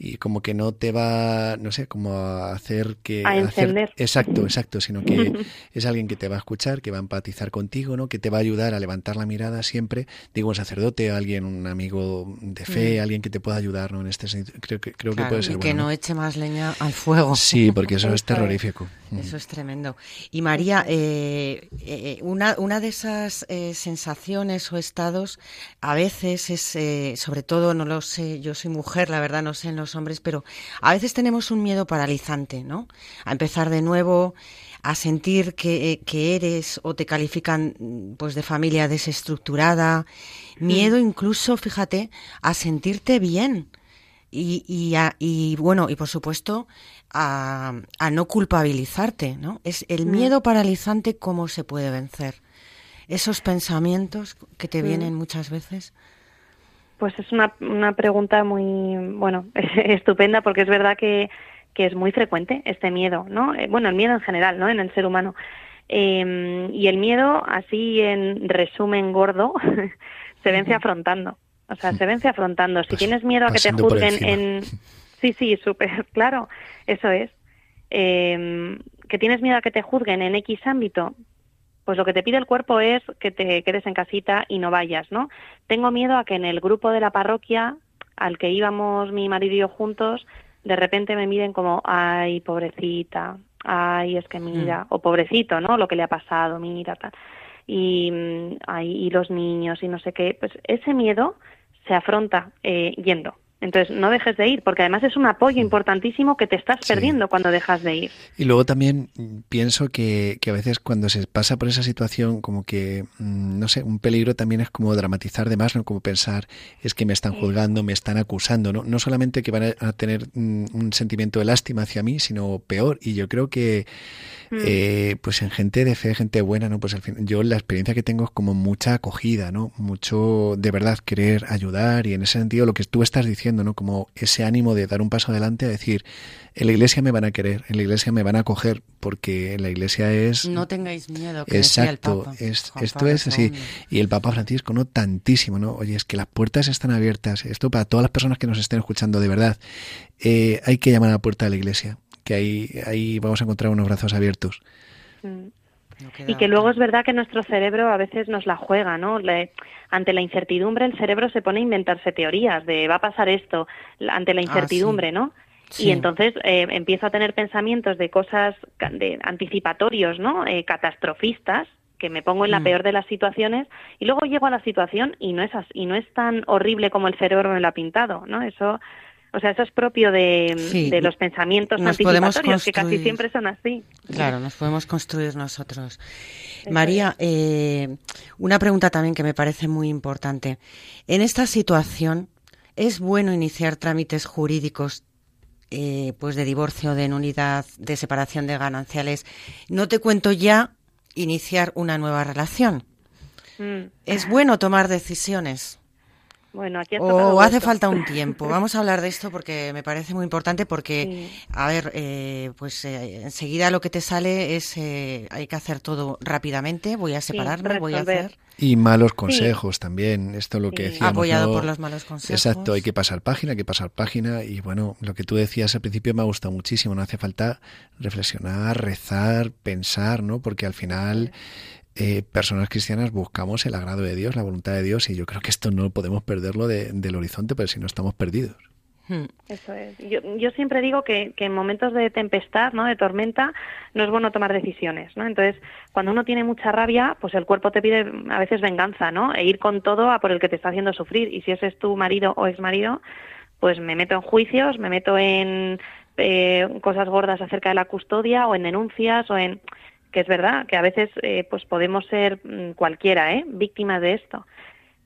y como que no te va, no sé, como a hacer que... A hacer- encender. exacto, exacto, sino que es alguien que te va a escuchar, que va a empatizar contigo, ¿no? Que te va a ayudar a levantar la mirada siempre. Digo, un sacerdote, alguien, un amigo de fe, alguien que te pueda ayudar, ¿no? En este sentido, creo que, creo. Claro, que puede ser y que bueno. no eche más leña al fuego. Sí, porque eso es terrorífico. Eso es tremendo. Y María, eh, eh, una, una de esas eh, sensaciones o estados a veces es, eh, sobre todo, no lo sé, yo soy mujer, la verdad no sé en los hombres, pero a veces tenemos un miedo paralizante, ¿no? A empezar de nuevo, a sentir que, eh, que eres o te califican mm, pues de familia desestructurada, miedo incluso, fíjate, a sentirte bien y, y, a- y, bueno, y por supuesto a, a no culpabilizarte, ¿no? Es el Mm. miedo paralizante, ¿cómo se puede vencer? Esos pensamientos que te Mm. vienen muchas veces. Pues es una, una pregunta muy, bueno, estupenda porque es verdad que, que es muy frecuente este miedo, ¿no? Eh, bueno, el miedo en general, ¿no? En el ser humano. Eh, y el miedo, así en resumen gordo, se vence afrontando. O sea, se vence afrontando. Si tienes miedo a que te juzguen en... Sí, sí, súper claro. Eso es. Eh, que tienes miedo a que te juzguen en X ámbito, pues lo que te pide el cuerpo es que te quedes en casita y no vayas, ¿no? Tengo miedo a que en el grupo de la parroquia al que íbamos mi marido y yo juntos, de repente me miren como, ay, pobrecita, ay, es que mira, o pobrecito, ¿no? Lo que le ha pasado, mira, tal. Y, mm, ay, y los niños y no sé qué, pues ese miedo se afronta eh, yendo. Entonces, no dejes de ir, porque además es un apoyo importantísimo que te estás Sí. perdiendo cuando dejas de ir. Y luego también pienso que, que a veces cuando se pasa por esa situación, como que, mm, no sé, un peligro también es como dramatizar de más, ¿no? Como pensar, es que me están juzgando, me están acusando, ¿no? No solamente que van a- a tener mm, un sentimiento de lástima hacia mí, sino peor. Y yo creo que, Mm. eh, pues en gente de fe, gente buena, ¿no? Pues al fin, yo la experiencia que tengo es como mucha acogida, ¿no? Mucho de verdad querer ayudar y en ese sentido lo que tú estás diciendo, ¿no? Como ese ánimo de dar un paso adelante a decir, en la iglesia me van a querer, en la iglesia me van a acoger, porque en la iglesia es... No tengáis miedo, que decía el Exacto, Papa, es, esto Pablo es así. Y el Papa Francisco, ¿no? Tantísimo, ¿no? Oye, es que las puertas están abiertas. Esto para todas las personas que nos estén escuchando, de verdad. eh, hay que llamar a la puerta de la iglesia, que ahí, ahí vamos a encontrar unos brazos abiertos. Mm. No Y que luego es verdad que nuestro cerebro a veces nos la juega, ¿no? Le- ante la incertidumbre el cerebro se pone a inventarse teorías de va a pasar esto, ante la Ah, incertidumbre, sí. ¿no? Sí. Y entonces eh, empiezo a tener pensamientos de cosas de anticipatorios, ¿no? Eh, catastrofistas que me pongo en la Mm. peor de las situaciones y luego llego a la situación y no es as- y no es tan horrible como el cerebro me lo ha pintado, ¿no? Eso o sea, eso es propio de, Sí. de los pensamientos Nos anticipatorios que casi siempre son así. Claro, nos podemos construir nosotros. María, eh, una pregunta también que me parece muy importante. En esta situación, ¿es bueno iniciar trámites jurídicos eh, pues de divorcio, de nulidad, de separación de gananciales? No te cuento ya iniciar una nueva relación. Mm. ¿Es bueno tomar decisiones? Bueno, aquí ¿O hace falta un tiempo? Vamos a hablar de esto porque me parece muy importante porque, Sí. a ver, eh, pues eh, enseguida lo que te sale es, eh, hay que hacer todo rápidamente, voy a separarme, voy a hacer... Y malos consejos también, esto es lo que decíamos. Apoyado ¿no? por los malos consejos. Exacto, hay que pasar página, hay que pasar página y bueno, lo que tú decías al principio me ha gustado muchísimo, no hace falta reflexionar, rezar, pensar, ¿no? Porque al final eh, personas cristianas buscamos el agrado de Dios, la voluntad de Dios y yo creo que esto no podemos perderlo de- del horizonte, pero si no estamos perdidos. Hmm. Eso es. Yo, yo siempre digo que, que en momentos de tempestad, ¿no? de tormenta, no es bueno tomar decisiones, ¿no? Entonces, cuando uno tiene mucha rabia, pues el cuerpo te pide a veces venganza, ¿no? E ir con todo a por el que te está haciendo sufrir. Y si ese es tu marido o exmarido, pues me meto en juicios, me meto en eh, cosas gordas acerca de la custodia o en denuncias o en que es verdad que a veces eh, pues podemos ser mm, cualquiera, ¿eh? víctimas de esto.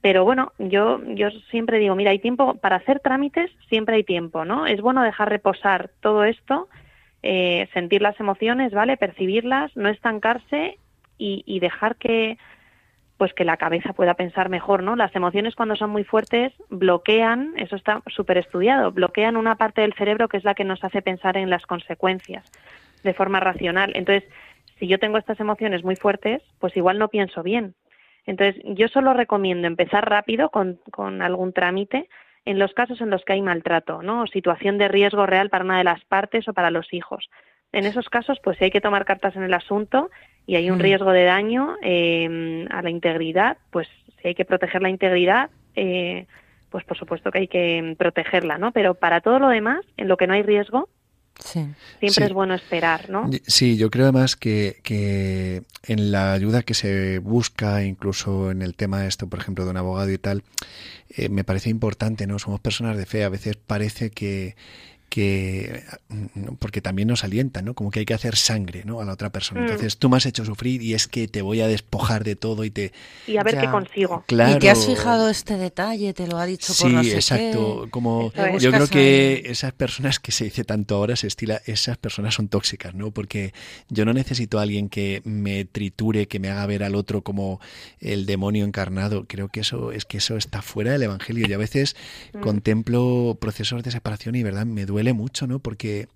Pero bueno, yo, yo siempre digo, mira, hay tiempo para hacer trámites, siempre hay tiempo, ¿no? Es bueno dejar reposar todo esto, eh, sentir las emociones, ¿vale? Percibirlas, no estancarse y, y dejar que, pues que la cabeza pueda pensar mejor, ¿no? Las emociones cuando son muy fuertes bloquean, eso está súper estudiado, bloquean una parte del cerebro que es la que nos hace pensar en las consecuencias de forma racional. Entonces, si yo tengo estas emociones muy fuertes, pues igual no pienso bien. Entonces, yo solo recomiendo empezar rápido con, con algún trámite en los casos en los que hay maltrato, ¿no? O situación de riesgo real para una de las partes o para los hijos. En esos casos, pues si hay que tomar cartas en el asunto y hay un Mm. riesgo de daño eh, a la integridad, pues si hay que proteger la integridad, eh, pues por supuesto que hay que protegerla, ¿no? Pero para todo lo demás, en lo que no hay riesgo, Sí. siempre Sí. es bueno esperar, ¿no? Sí, yo creo además que, que en la ayuda que se busca, incluso en el tema de esto, por ejemplo, de un abogado y tal, eh, me parece importante, ¿no? Somos personas de fe, a veces parece que que mm, porque también nos alienta, ¿no? Como que hay que hacer sangre, ¿no? A la otra persona. Mm. Entonces, tú me has hecho sufrir y es que te voy a despojar de todo y te Y a ver Ya. qué consigo. claro. ¿Y te has fijado este detalle? ¿Te lo ha dicho por Sí, no sé exacto. qué? Como yo creo que esas personas que se dice tanto ahora se estila, esas personas son tóxicas, ¿no? Porque yo no necesito a alguien que me triture, que me haga ver al otro como el demonio encarnado. Creo que eso es que eso está fuera del evangelio. Y a veces Mm. contemplo procesos de separación y verdad me duele mucho, ¿no? Porque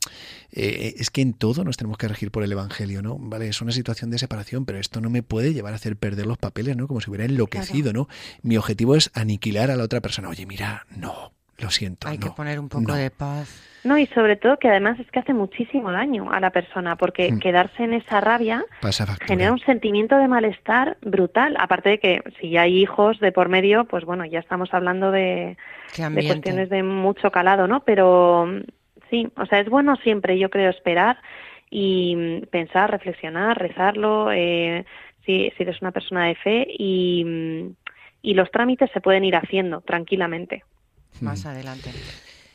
eh, es que en todo nos tenemos que regir por el evangelio, ¿no? Vale, es una situación de separación, pero esto no me puede llevar a hacer perder los papeles, ¿no? Como si hubiera enloquecido, ¿no? Mi objetivo es aniquilar a la otra persona. Oye, mira, no, lo siento. Hay que poner un poco no. de paz. No, y sobre todo que además es que hace muchísimo daño a la persona, porque Mm. quedarse en esa rabia genera un sentimiento de malestar brutal. Aparte de que si ya hay hijos de por medio, pues bueno, ya estamos hablando de, de cuestiones de mucho calado, ¿no? Pero mm, sí, o sea, es bueno siempre, yo creo, esperar y mm, pensar, reflexionar, rezarlo, eh, si, si eres una persona de fe y, y los trámites se pueden ir haciendo tranquilamente. Más adelante.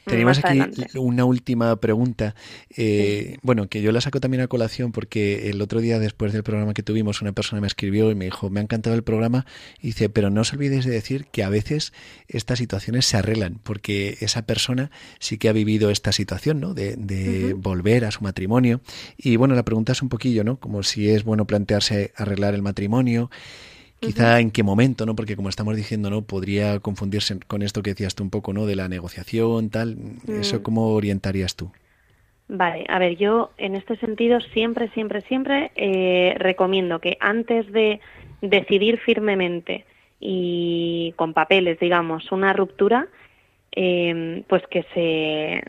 Tenemos aquí adelante. una última pregunta. Eh, Bueno, que yo la saco también a colación porque el otro día, después del programa que tuvimos, una persona me escribió y me dijo, me ha encantado el programa. Y dice, pero no os olvidéis de decir que a veces estas situaciones se arreglan, porque esa persona sí que ha vivido esta situación, ¿no? De, de volver a su matrimonio. Y bueno, la pregunta es un poquillo, ¿no? Como si es bueno plantearse arreglar el matrimonio. Quizá en qué momento, ¿no? Porque como estamos diciendo, ¿no? Podría confundirse con esto que decías tú un poco, ¿no? De la negociación, tal. ¿Eso Mm. cómo orientarías tú? Vale, a ver, yo en este sentido siempre, siempre, siempre eh, recomiendo que antes de decidir firmemente y con papeles, digamos, una ruptura, eh, pues que se,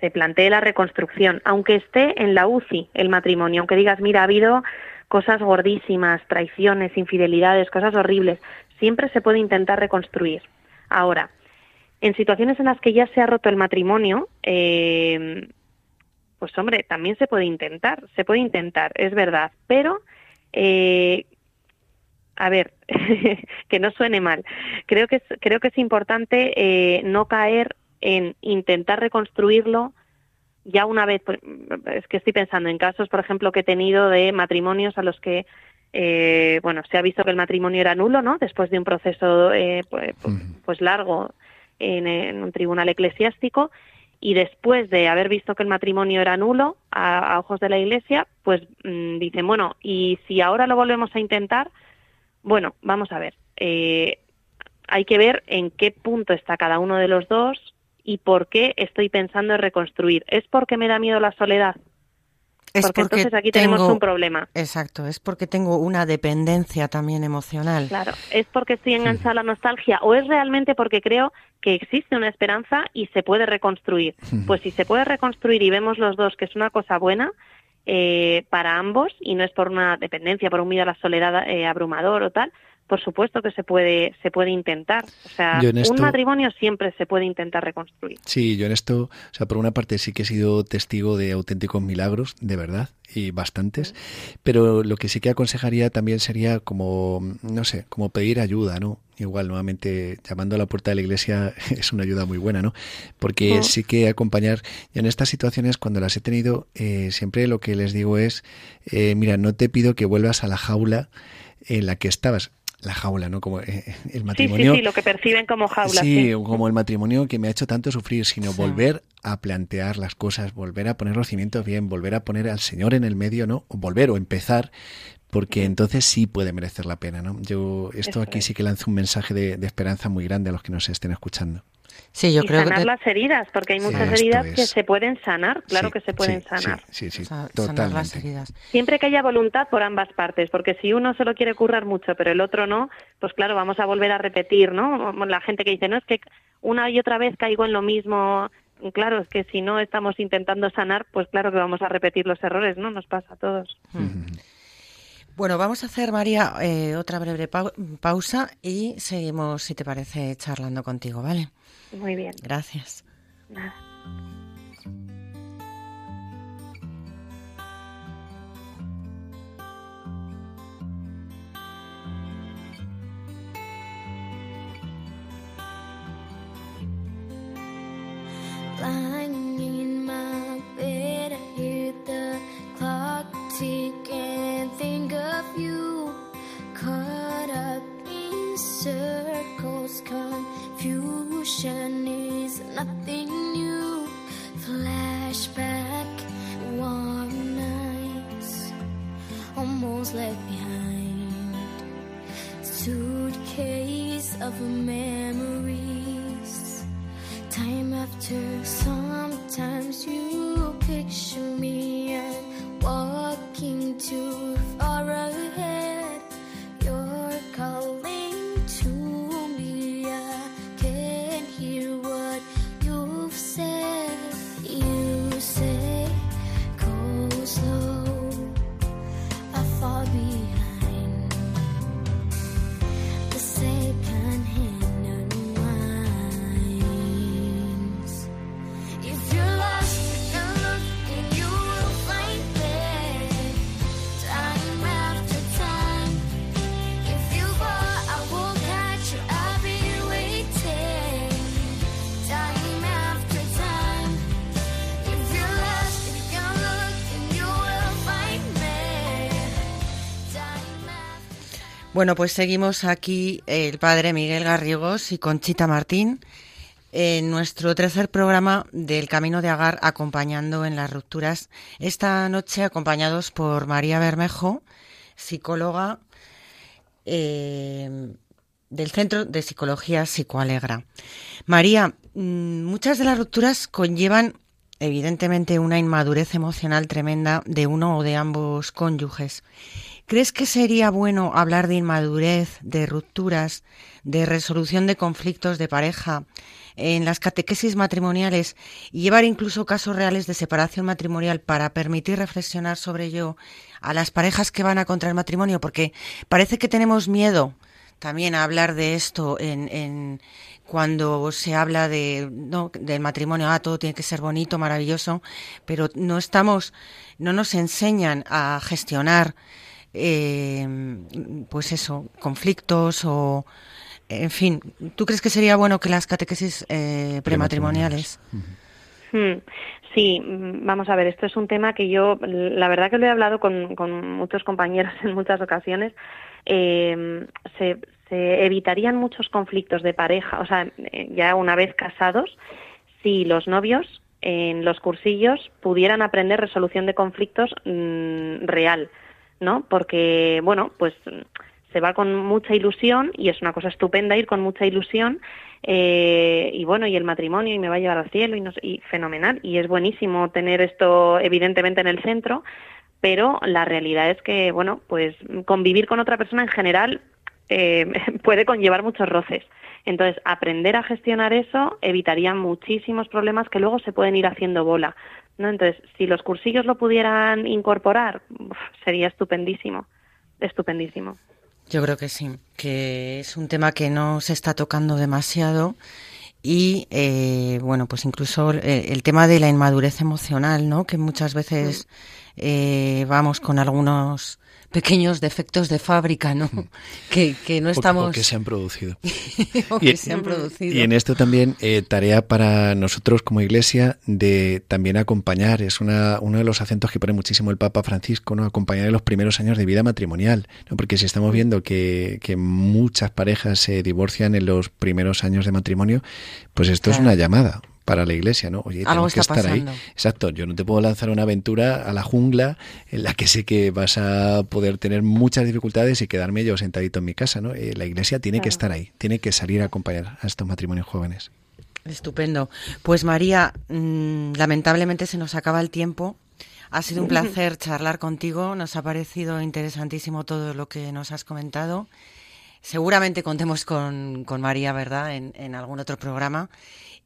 se plantee la reconstrucción, aunque esté en la UCI el matrimonio, aunque digas, mira, ha habido cosas gordísimas, traiciones, infidelidades, cosas horribles, siempre se puede intentar reconstruir. Ahora, en situaciones en las que ya se ha roto el matrimonio, eh, pues hombre, también se puede intentar, se puede intentar, es verdad, pero eh, a ver, que no suene mal. Creo que es, creo que es importante eh, no caer en intentar reconstruirlo ya una vez. pues, Es que estoy pensando en casos, por ejemplo, que he tenido de matrimonios a los que eh, bueno, se ha visto que el matrimonio era nulo, ¿no? Después de un proceso eh, pues, Ujú. pues largo en, en un tribunal eclesiástico y después de haber visto que el matrimonio era nulo a, a ojos de la Iglesia, pues mm, dicen, bueno, y si ahora lo volvemos a intentar, bueno, vamos a ver. eh, hay que ver en qué punto está cada uno de los dos y por qué estoy pensando en reconstruir. ¿Es porque me da miedo la soledad? Es porque, entonces aquí tenemos un problema. Exacto, es porque tengo una dependencia también emocional. Claro, ¿es porque estoy enganchada a la nostalgia o es realmente porque creo que existe una esperanza y se puede reconstruir? Pues si se puede reconstruir y vemos los dos que es una cosa buena eh, para ambos y no es por una dependencia, por un miedo a la soledad eh, abrumador o tal, por supuesto que se puede se puede intentar. O sea, esto- un matrimonio siempre se puede intentar reconstruir. Sí, yo en esto, o sea, por una parte sí que he sido testigo de auténticos milagros, de verdad, y bastantes, pero lo que sí que aconsejaría también sería como, no sé, como pedir ayuda, ¿no? Igual, nuevamente, llamando a la puerta de la iglesia es una ayuda muy buena, ¿no? Porque sí que acompañar, y en estas situaciones, cuando las he tenido, eh, siempre lo que les digo es, eh, mira, no te pido que vuelvas a la jaula en la que estabas. La jaula, ¿no? Como eh, el Sí, sí, matrimonio. sí, lo que perciben como jaula. Sí, sí. como el matrimonio que me ha hecho tanto sufrir, sino Sí. volver a plantear las cosas, volver a poner los cimientos bien, volver a poner al Señor en el medio, ¿no? O volver o empezar, porque entonces sí puede merecer la pena, ¿no? Yo esto Eso aquí es. sí que lanzo un mensaje de, de esperanza muy grande a los que nos estén escuchando. Sí, yo y creo sanar que las heridas, porque hay muchas heridas que se pueden sanar, claro Sí, que se pueden sí, sanar. Sí, sí, sanar las totalmente. heridas. Siempre que haya voluntad por ambas partes, porque si uno se lo quiere currar mucho, pero el otro no, pues claro, vamos a volver a repetir, ¿no? La gente que dice, no, es que una y otra vez caigo en lo mismo. Claro, es que si no estamos intentando sanar, pues claro que vamos a repetir los errores, ¿no? Nos pasa a todos. Bueno, vamos a hacer, María, eh, otra breve pau- pausa y seguimos, si te parece, charlando contigo, ¿vale? Muy bien. Gracias. Nada. Lying in my bed, I hear the clock tick and think of you. Caught up in circles, confusion is nothing new. Flashback, warm nights, almost left behind. Suitcase of memories. Time after, sometimes you picture Bueno, pues seguimos aquí el padre Miguel Garrigos y Conchita Martín en nuestro tercer programa del Camino de Agar acompañando en las rupturas. Esta noche acompañados por María Bermejo, psicóloga eh, del Centro de Psicología Psicoalegra. María, mm, muchas de las rupturas conllevan evidentemente una inmadurez emocional tremenda de uno o de ambos cónyuges. ¿Crees que sería bueno hablar de inmadurez, de rupturas, de resolución de conflictos de pareja en las catequesis matrimoniales y llevar incluso casos reales de separación matrimonial para permitir reflexionar sobre ello a las parejas que van a contra el matrimonio? Porque parece que tenemos miedo también a hablar de esto en, en cuando se habla de no, del matrimonio, ah, todo tiene que ser bonito, maravilloso, pero no estamos, no nos enseñan a gestionar eh, pues eso, conflictos o, en fin, ¿tú crees que sería bueno que las catequesis eh, prematrimoniales? Hmm. Sí, mm, vamos a ver, esto es un tema que yo, la verdad que lo he hablado con, con muchos compañeros en muchas ocasiones. Eh, se, se evitarían muchos conflictos de pareja, o sea, eh, ya una vez casados, si los novios en los cursillos pudieran aprender resolución de conflictos mm, real ¿no? Porque, bueno, pues se va con mucha ilusión y es una cosa estupenda ir con mucha ilusión eh, y bueno, y el matrimonio y me va a llevar al cielo y, no, y fenomenal y es buenísimo tener esto evidentemente en el centro, pero la realidad es que, bueno, pues convivir con otra persona en general eh, puede conllevar muchos roces. Entonces, aprender a gestionar eso evitaría muchísimos problemas que luego se pueden ir haciendo bola. ¿No? Entonces, si los cursillos lo pudieran incorporar, sería estupendísimo, estupendísimo. Yo creo que sí, que es un tema que no se está tocando demasiado y, eh, bueno, pues incluso el, tema de la inmadurez emocional, ¿no? Que muchas veces eh, vamos con algunos pequeños defectos de fábrica, ¿no? Mm. Que, que no estamos... O, que se han producido. o que se han producido. Y en esto también eh, tarea para nosotros como iglesia de también acompañar, es una, uno de los acentos que pone muchísimo el Papa Francisco, ¿no? Acompañar en los primeros años de vida matrimonial, ¿no? Porque si estamos viendo que, que muchas parejas se divorcian en los primeros años de matrimonio, pues esto es una llamada para la iglesia, ¿no? Oye, Algo que estar ahí. Exacto, yo no te puedo lanzar una aventura a la jungla en la que sé que vas a poder tener muchas dificultades y quedarme yo sentadito en mi casa, ¿no? Eh, la iglesia tiene que estar ahí, tiene que salir a acompañar a estos matrimonios jóvenes. Estupendo. Pues María, mmm, lamentablemente se nos acaba el tiempo. Ha sido un placer charlar contigo, nos ha parecido interesantísimo todo lo que nos has comentado. Seguramente contemos con, con María, ¿verdad?, en, en algún otro programa.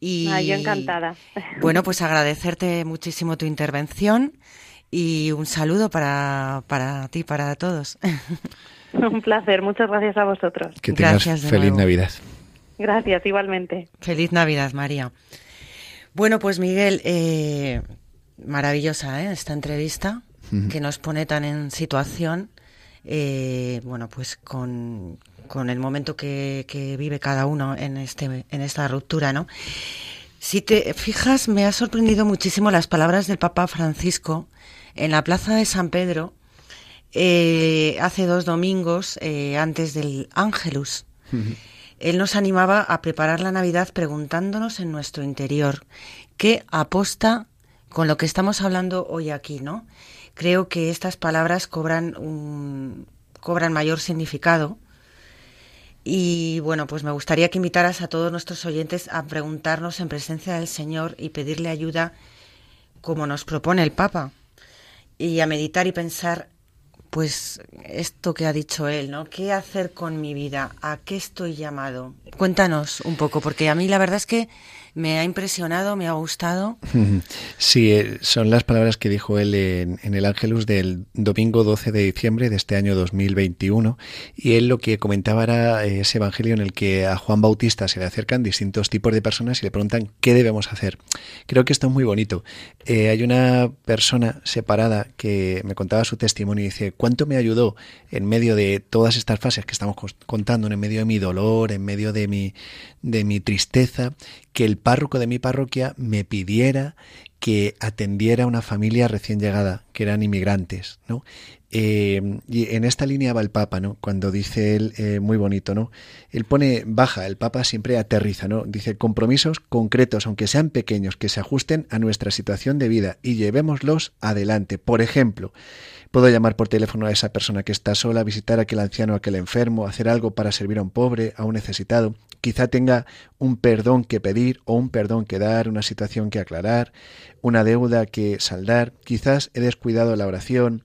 Y ah, yo encantada. Bueno, pues agradecerte muchísimo tu intervención y un saludo para, para ti, para todos. Un placer, muchas gracias a vosotros. Que tengas Gracias feliz Navidad. Gracias, igualmente. Feliz Navidad, María. Bueno, pues Miguel, eh, maravillosa ¿eh? esta entrevista que nos pone tan en situación, eh, bueno, pues con, con el momento que, que vive cada uno en, este, en esta ruptura, ¿no? Si te fijas, me ha sorprendido muchísimo las palabras del Papa Francisco en la plaza de San Pedro eh, hace dos domingos eh, antes del Ángelus. Él nos animaba a preparar la Navidad preguntándonos en nuestro interior qué aposta con lo que estamos hablando hoy aquí, ¿no? Creo que estas palabras cobran un, cobran mayor significado. Y bueno, pues me gustaría que invitaras a todos nuestros oyentes a preguntarnos en presencia del Señor y pedirle ayuda como nos propone el Papa. Y a meditar y pensar, pues esto que ha dicho él, ¿no? ¿Qué hacer con mi vida? ¿A qué estoy llamado? Cuéntanos un poco, porque a mí la verdad es que me ha impresionado, me ha gustado. Sí, eh, son las palabras que dijo él en, el Ángelus del domingo 12 de diciembre de este año 2021. Y él lo que comentaba era eh, ese evangelio en el que a Juan Bautista se le acercan distintos tipos de personas y le preguntan qué debemos hacer. Creo que esto es muy bonito. Eh, hay una persona separada que me contaba su testimonio y dice, ¿cuánto me ayudó en medio de todas estas fases que estamos contando, en medio de mi dolor, en medio de mi, de mi tristeza? Que el párroco de mi parroquia me pidiera que atendiera a una familia recién llegada, que eran inmigrantes, ¿no? Eh, y en esta línea va el Papa, ¿no? Cuando dice él, eh, muy bonito, ¿no? Él pone baja, el Papa siempre aterriza, ¿no? Dice compromisos concretos, aunque sean pequeños, que se ajusten a nuestra situación de vida y llevémoslos adelante. Por ejemplo, puedo llamar por teléfono a esa persona que está sola, visitar a aquel anciano, a aquel enfermo, hacer algo para servir a un pobre, a un necesitado. Quizá tenga un perdón que pedir o un perdón que dar, una situación que aclarar, una deuda que saldar. Quizás he descuidado la oración.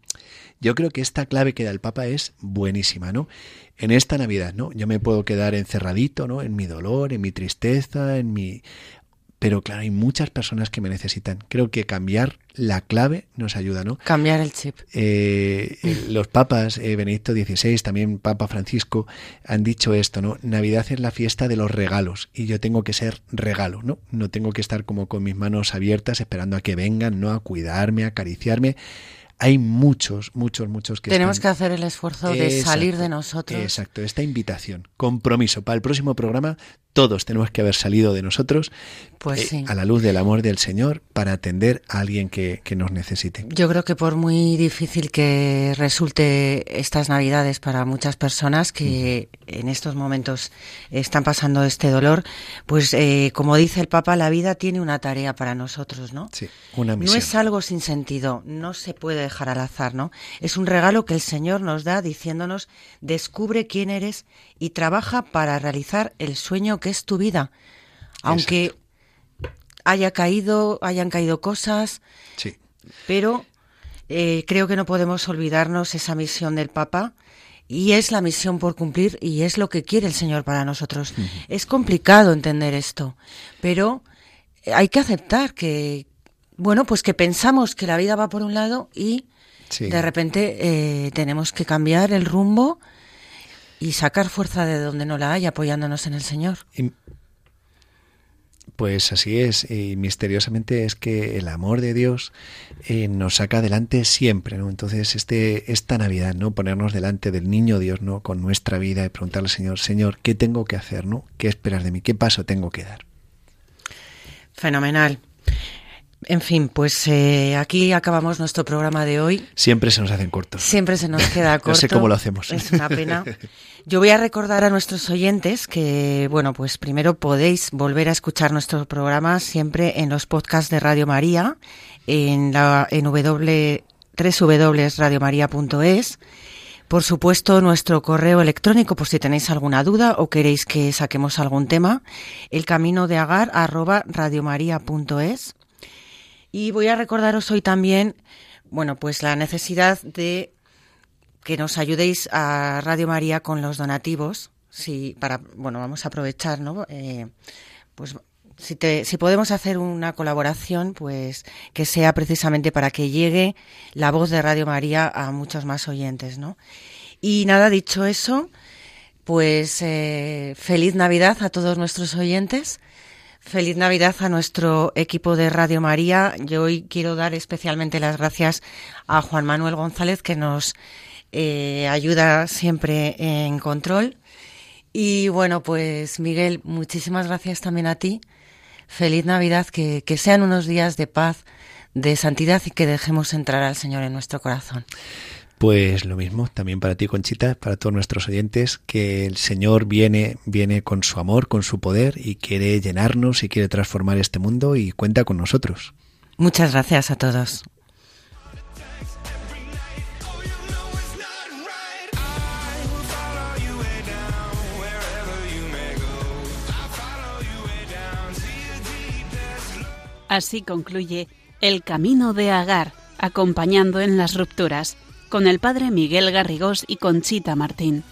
Yo creo que esta clave que da el Papa es buenísima, ¿no? En esta Navidad, ¿no? Yo me puedo quedar encerradito, ¿no? En mi dolor, en mi tristeza, en mi pero claro, hay muchas personas que me necesitan. Creo que cambiar la clave nos ayuda, ¿no? Cambiar el chip. Eh, los papas, eh, Benedicto XVI, también Papa Francisco, han dicho esto, ¿no? Navidad es la fiesta de los regalos y yo tengo que ser regalo, ¿no? No tengo que estar como con mis manos abiertas esperando a que vengan, ¿no? A cuidarme, a acariciarme hay muchos, muchos, muchos que tenemos están... que hacer el esfuerzo de Exacto, salir de nosotros. Exacto, esta invitación, compromiso para el próximo programa, todos tenemos que haber salido de nosotros Pues eh, sí. a la luz del amor del Señor para atender a alguien que, que nos necesite. Yo creo que por muy difícil que resulte estas Navidades para muchas personas que en estos momentos están pasando este dolor, pues eh, como dice el Papa, la vida tiene una tarea para nosotros, ¿no? Sí, una No misión. es algo sin sentido, no se puede dejar al azar, ¿no? Es un regalo que el Señor nos da diciéndonos, descubre quién eres y trabaja para realizar el sueño que es tu vida. Aunque haya caído, hayan caído cosas, Sí. pero eh, creo que no podemos olvidarnos esa misión del Papa y es la misión por cumplir y es lo que quiere el Señor para nosotros. Es complicado entender esto, pero hay que aceptar que, bueno, pues que pensamos que la vida va por un lado y Sí. de repente eh, tenemos que cambiar el rumbo y sacar fuerza de donde no la hay apoyándonos en el Señor. Y- Pues así es, y misteriosamente es que el amor de Dios eh, nos saca adelante siempre, ¿no? Entonces, este, esta Navidad, ¿no? Ponernos delante del niño Dios, ¿no? Con nuestra vida y preguntarle al Señor, Señor, ¿qué tengo que hacer, ¿no? ¿Qué esperas de mí? ¿Qué paso tengo que dar? Fenomenal. En fin, pues eh, aquí acabamos nuestro programa de hoy. Siempre se nos hacen cortos. Siempre se nos queda corto. No sé cómo lo hacemos. Es una pena. Yo voy a recordar a nuestros oyentes que, bueno, pues primero podéis volver a escuchar nuestro programa siempre en los podcasts de Radio María, en la en w, www.radiomaria.es. Por supuesto, nuestro correo electrónico, por si tenéis alguna duda o queréis que saquemos algún tema, el camino de agar arroba radiomaria.es. Y voy a recordaros hoy también, bueno, pues la necesidad de que nos ayudéis a Radio María con los donativos. Si para, bueno, vamos a aprovechar, ¿no? Eh, pues si, te, si podemos hacer una colaboración, pues que sea precisamente para que llegue la voz de Radio María a muchos más oyentes, ¿no? Y nada, dicho eso, pues eh, feliz Navidad a todos nuestros oyentes. Feliz Navidad a nuestro equipo de Radio María. Yo hoy quiero dar especialmente las gracias a Juan Manuel González que nos eh, ayuda siempre en control. Y bueno, pues Miguel, muchísimas gracias también a ti. Feliz Navidad, que, que sean unos días de paz, de santidad y que dejemos entrar al Señor en nuestro corazón. Pues lo mismo, también para ti, Conchita, para todos nuestros oyentes, que el Señor viene, viene con su amor, con su poder y quiere llenarnos y quiere transformar este mundo y cuenta con nosotros. Muchas gracias a todos. Así concluye El Camino de Agar, acompañando en las rupturas, con el padre Miguel Garrigós y Conchita Martín.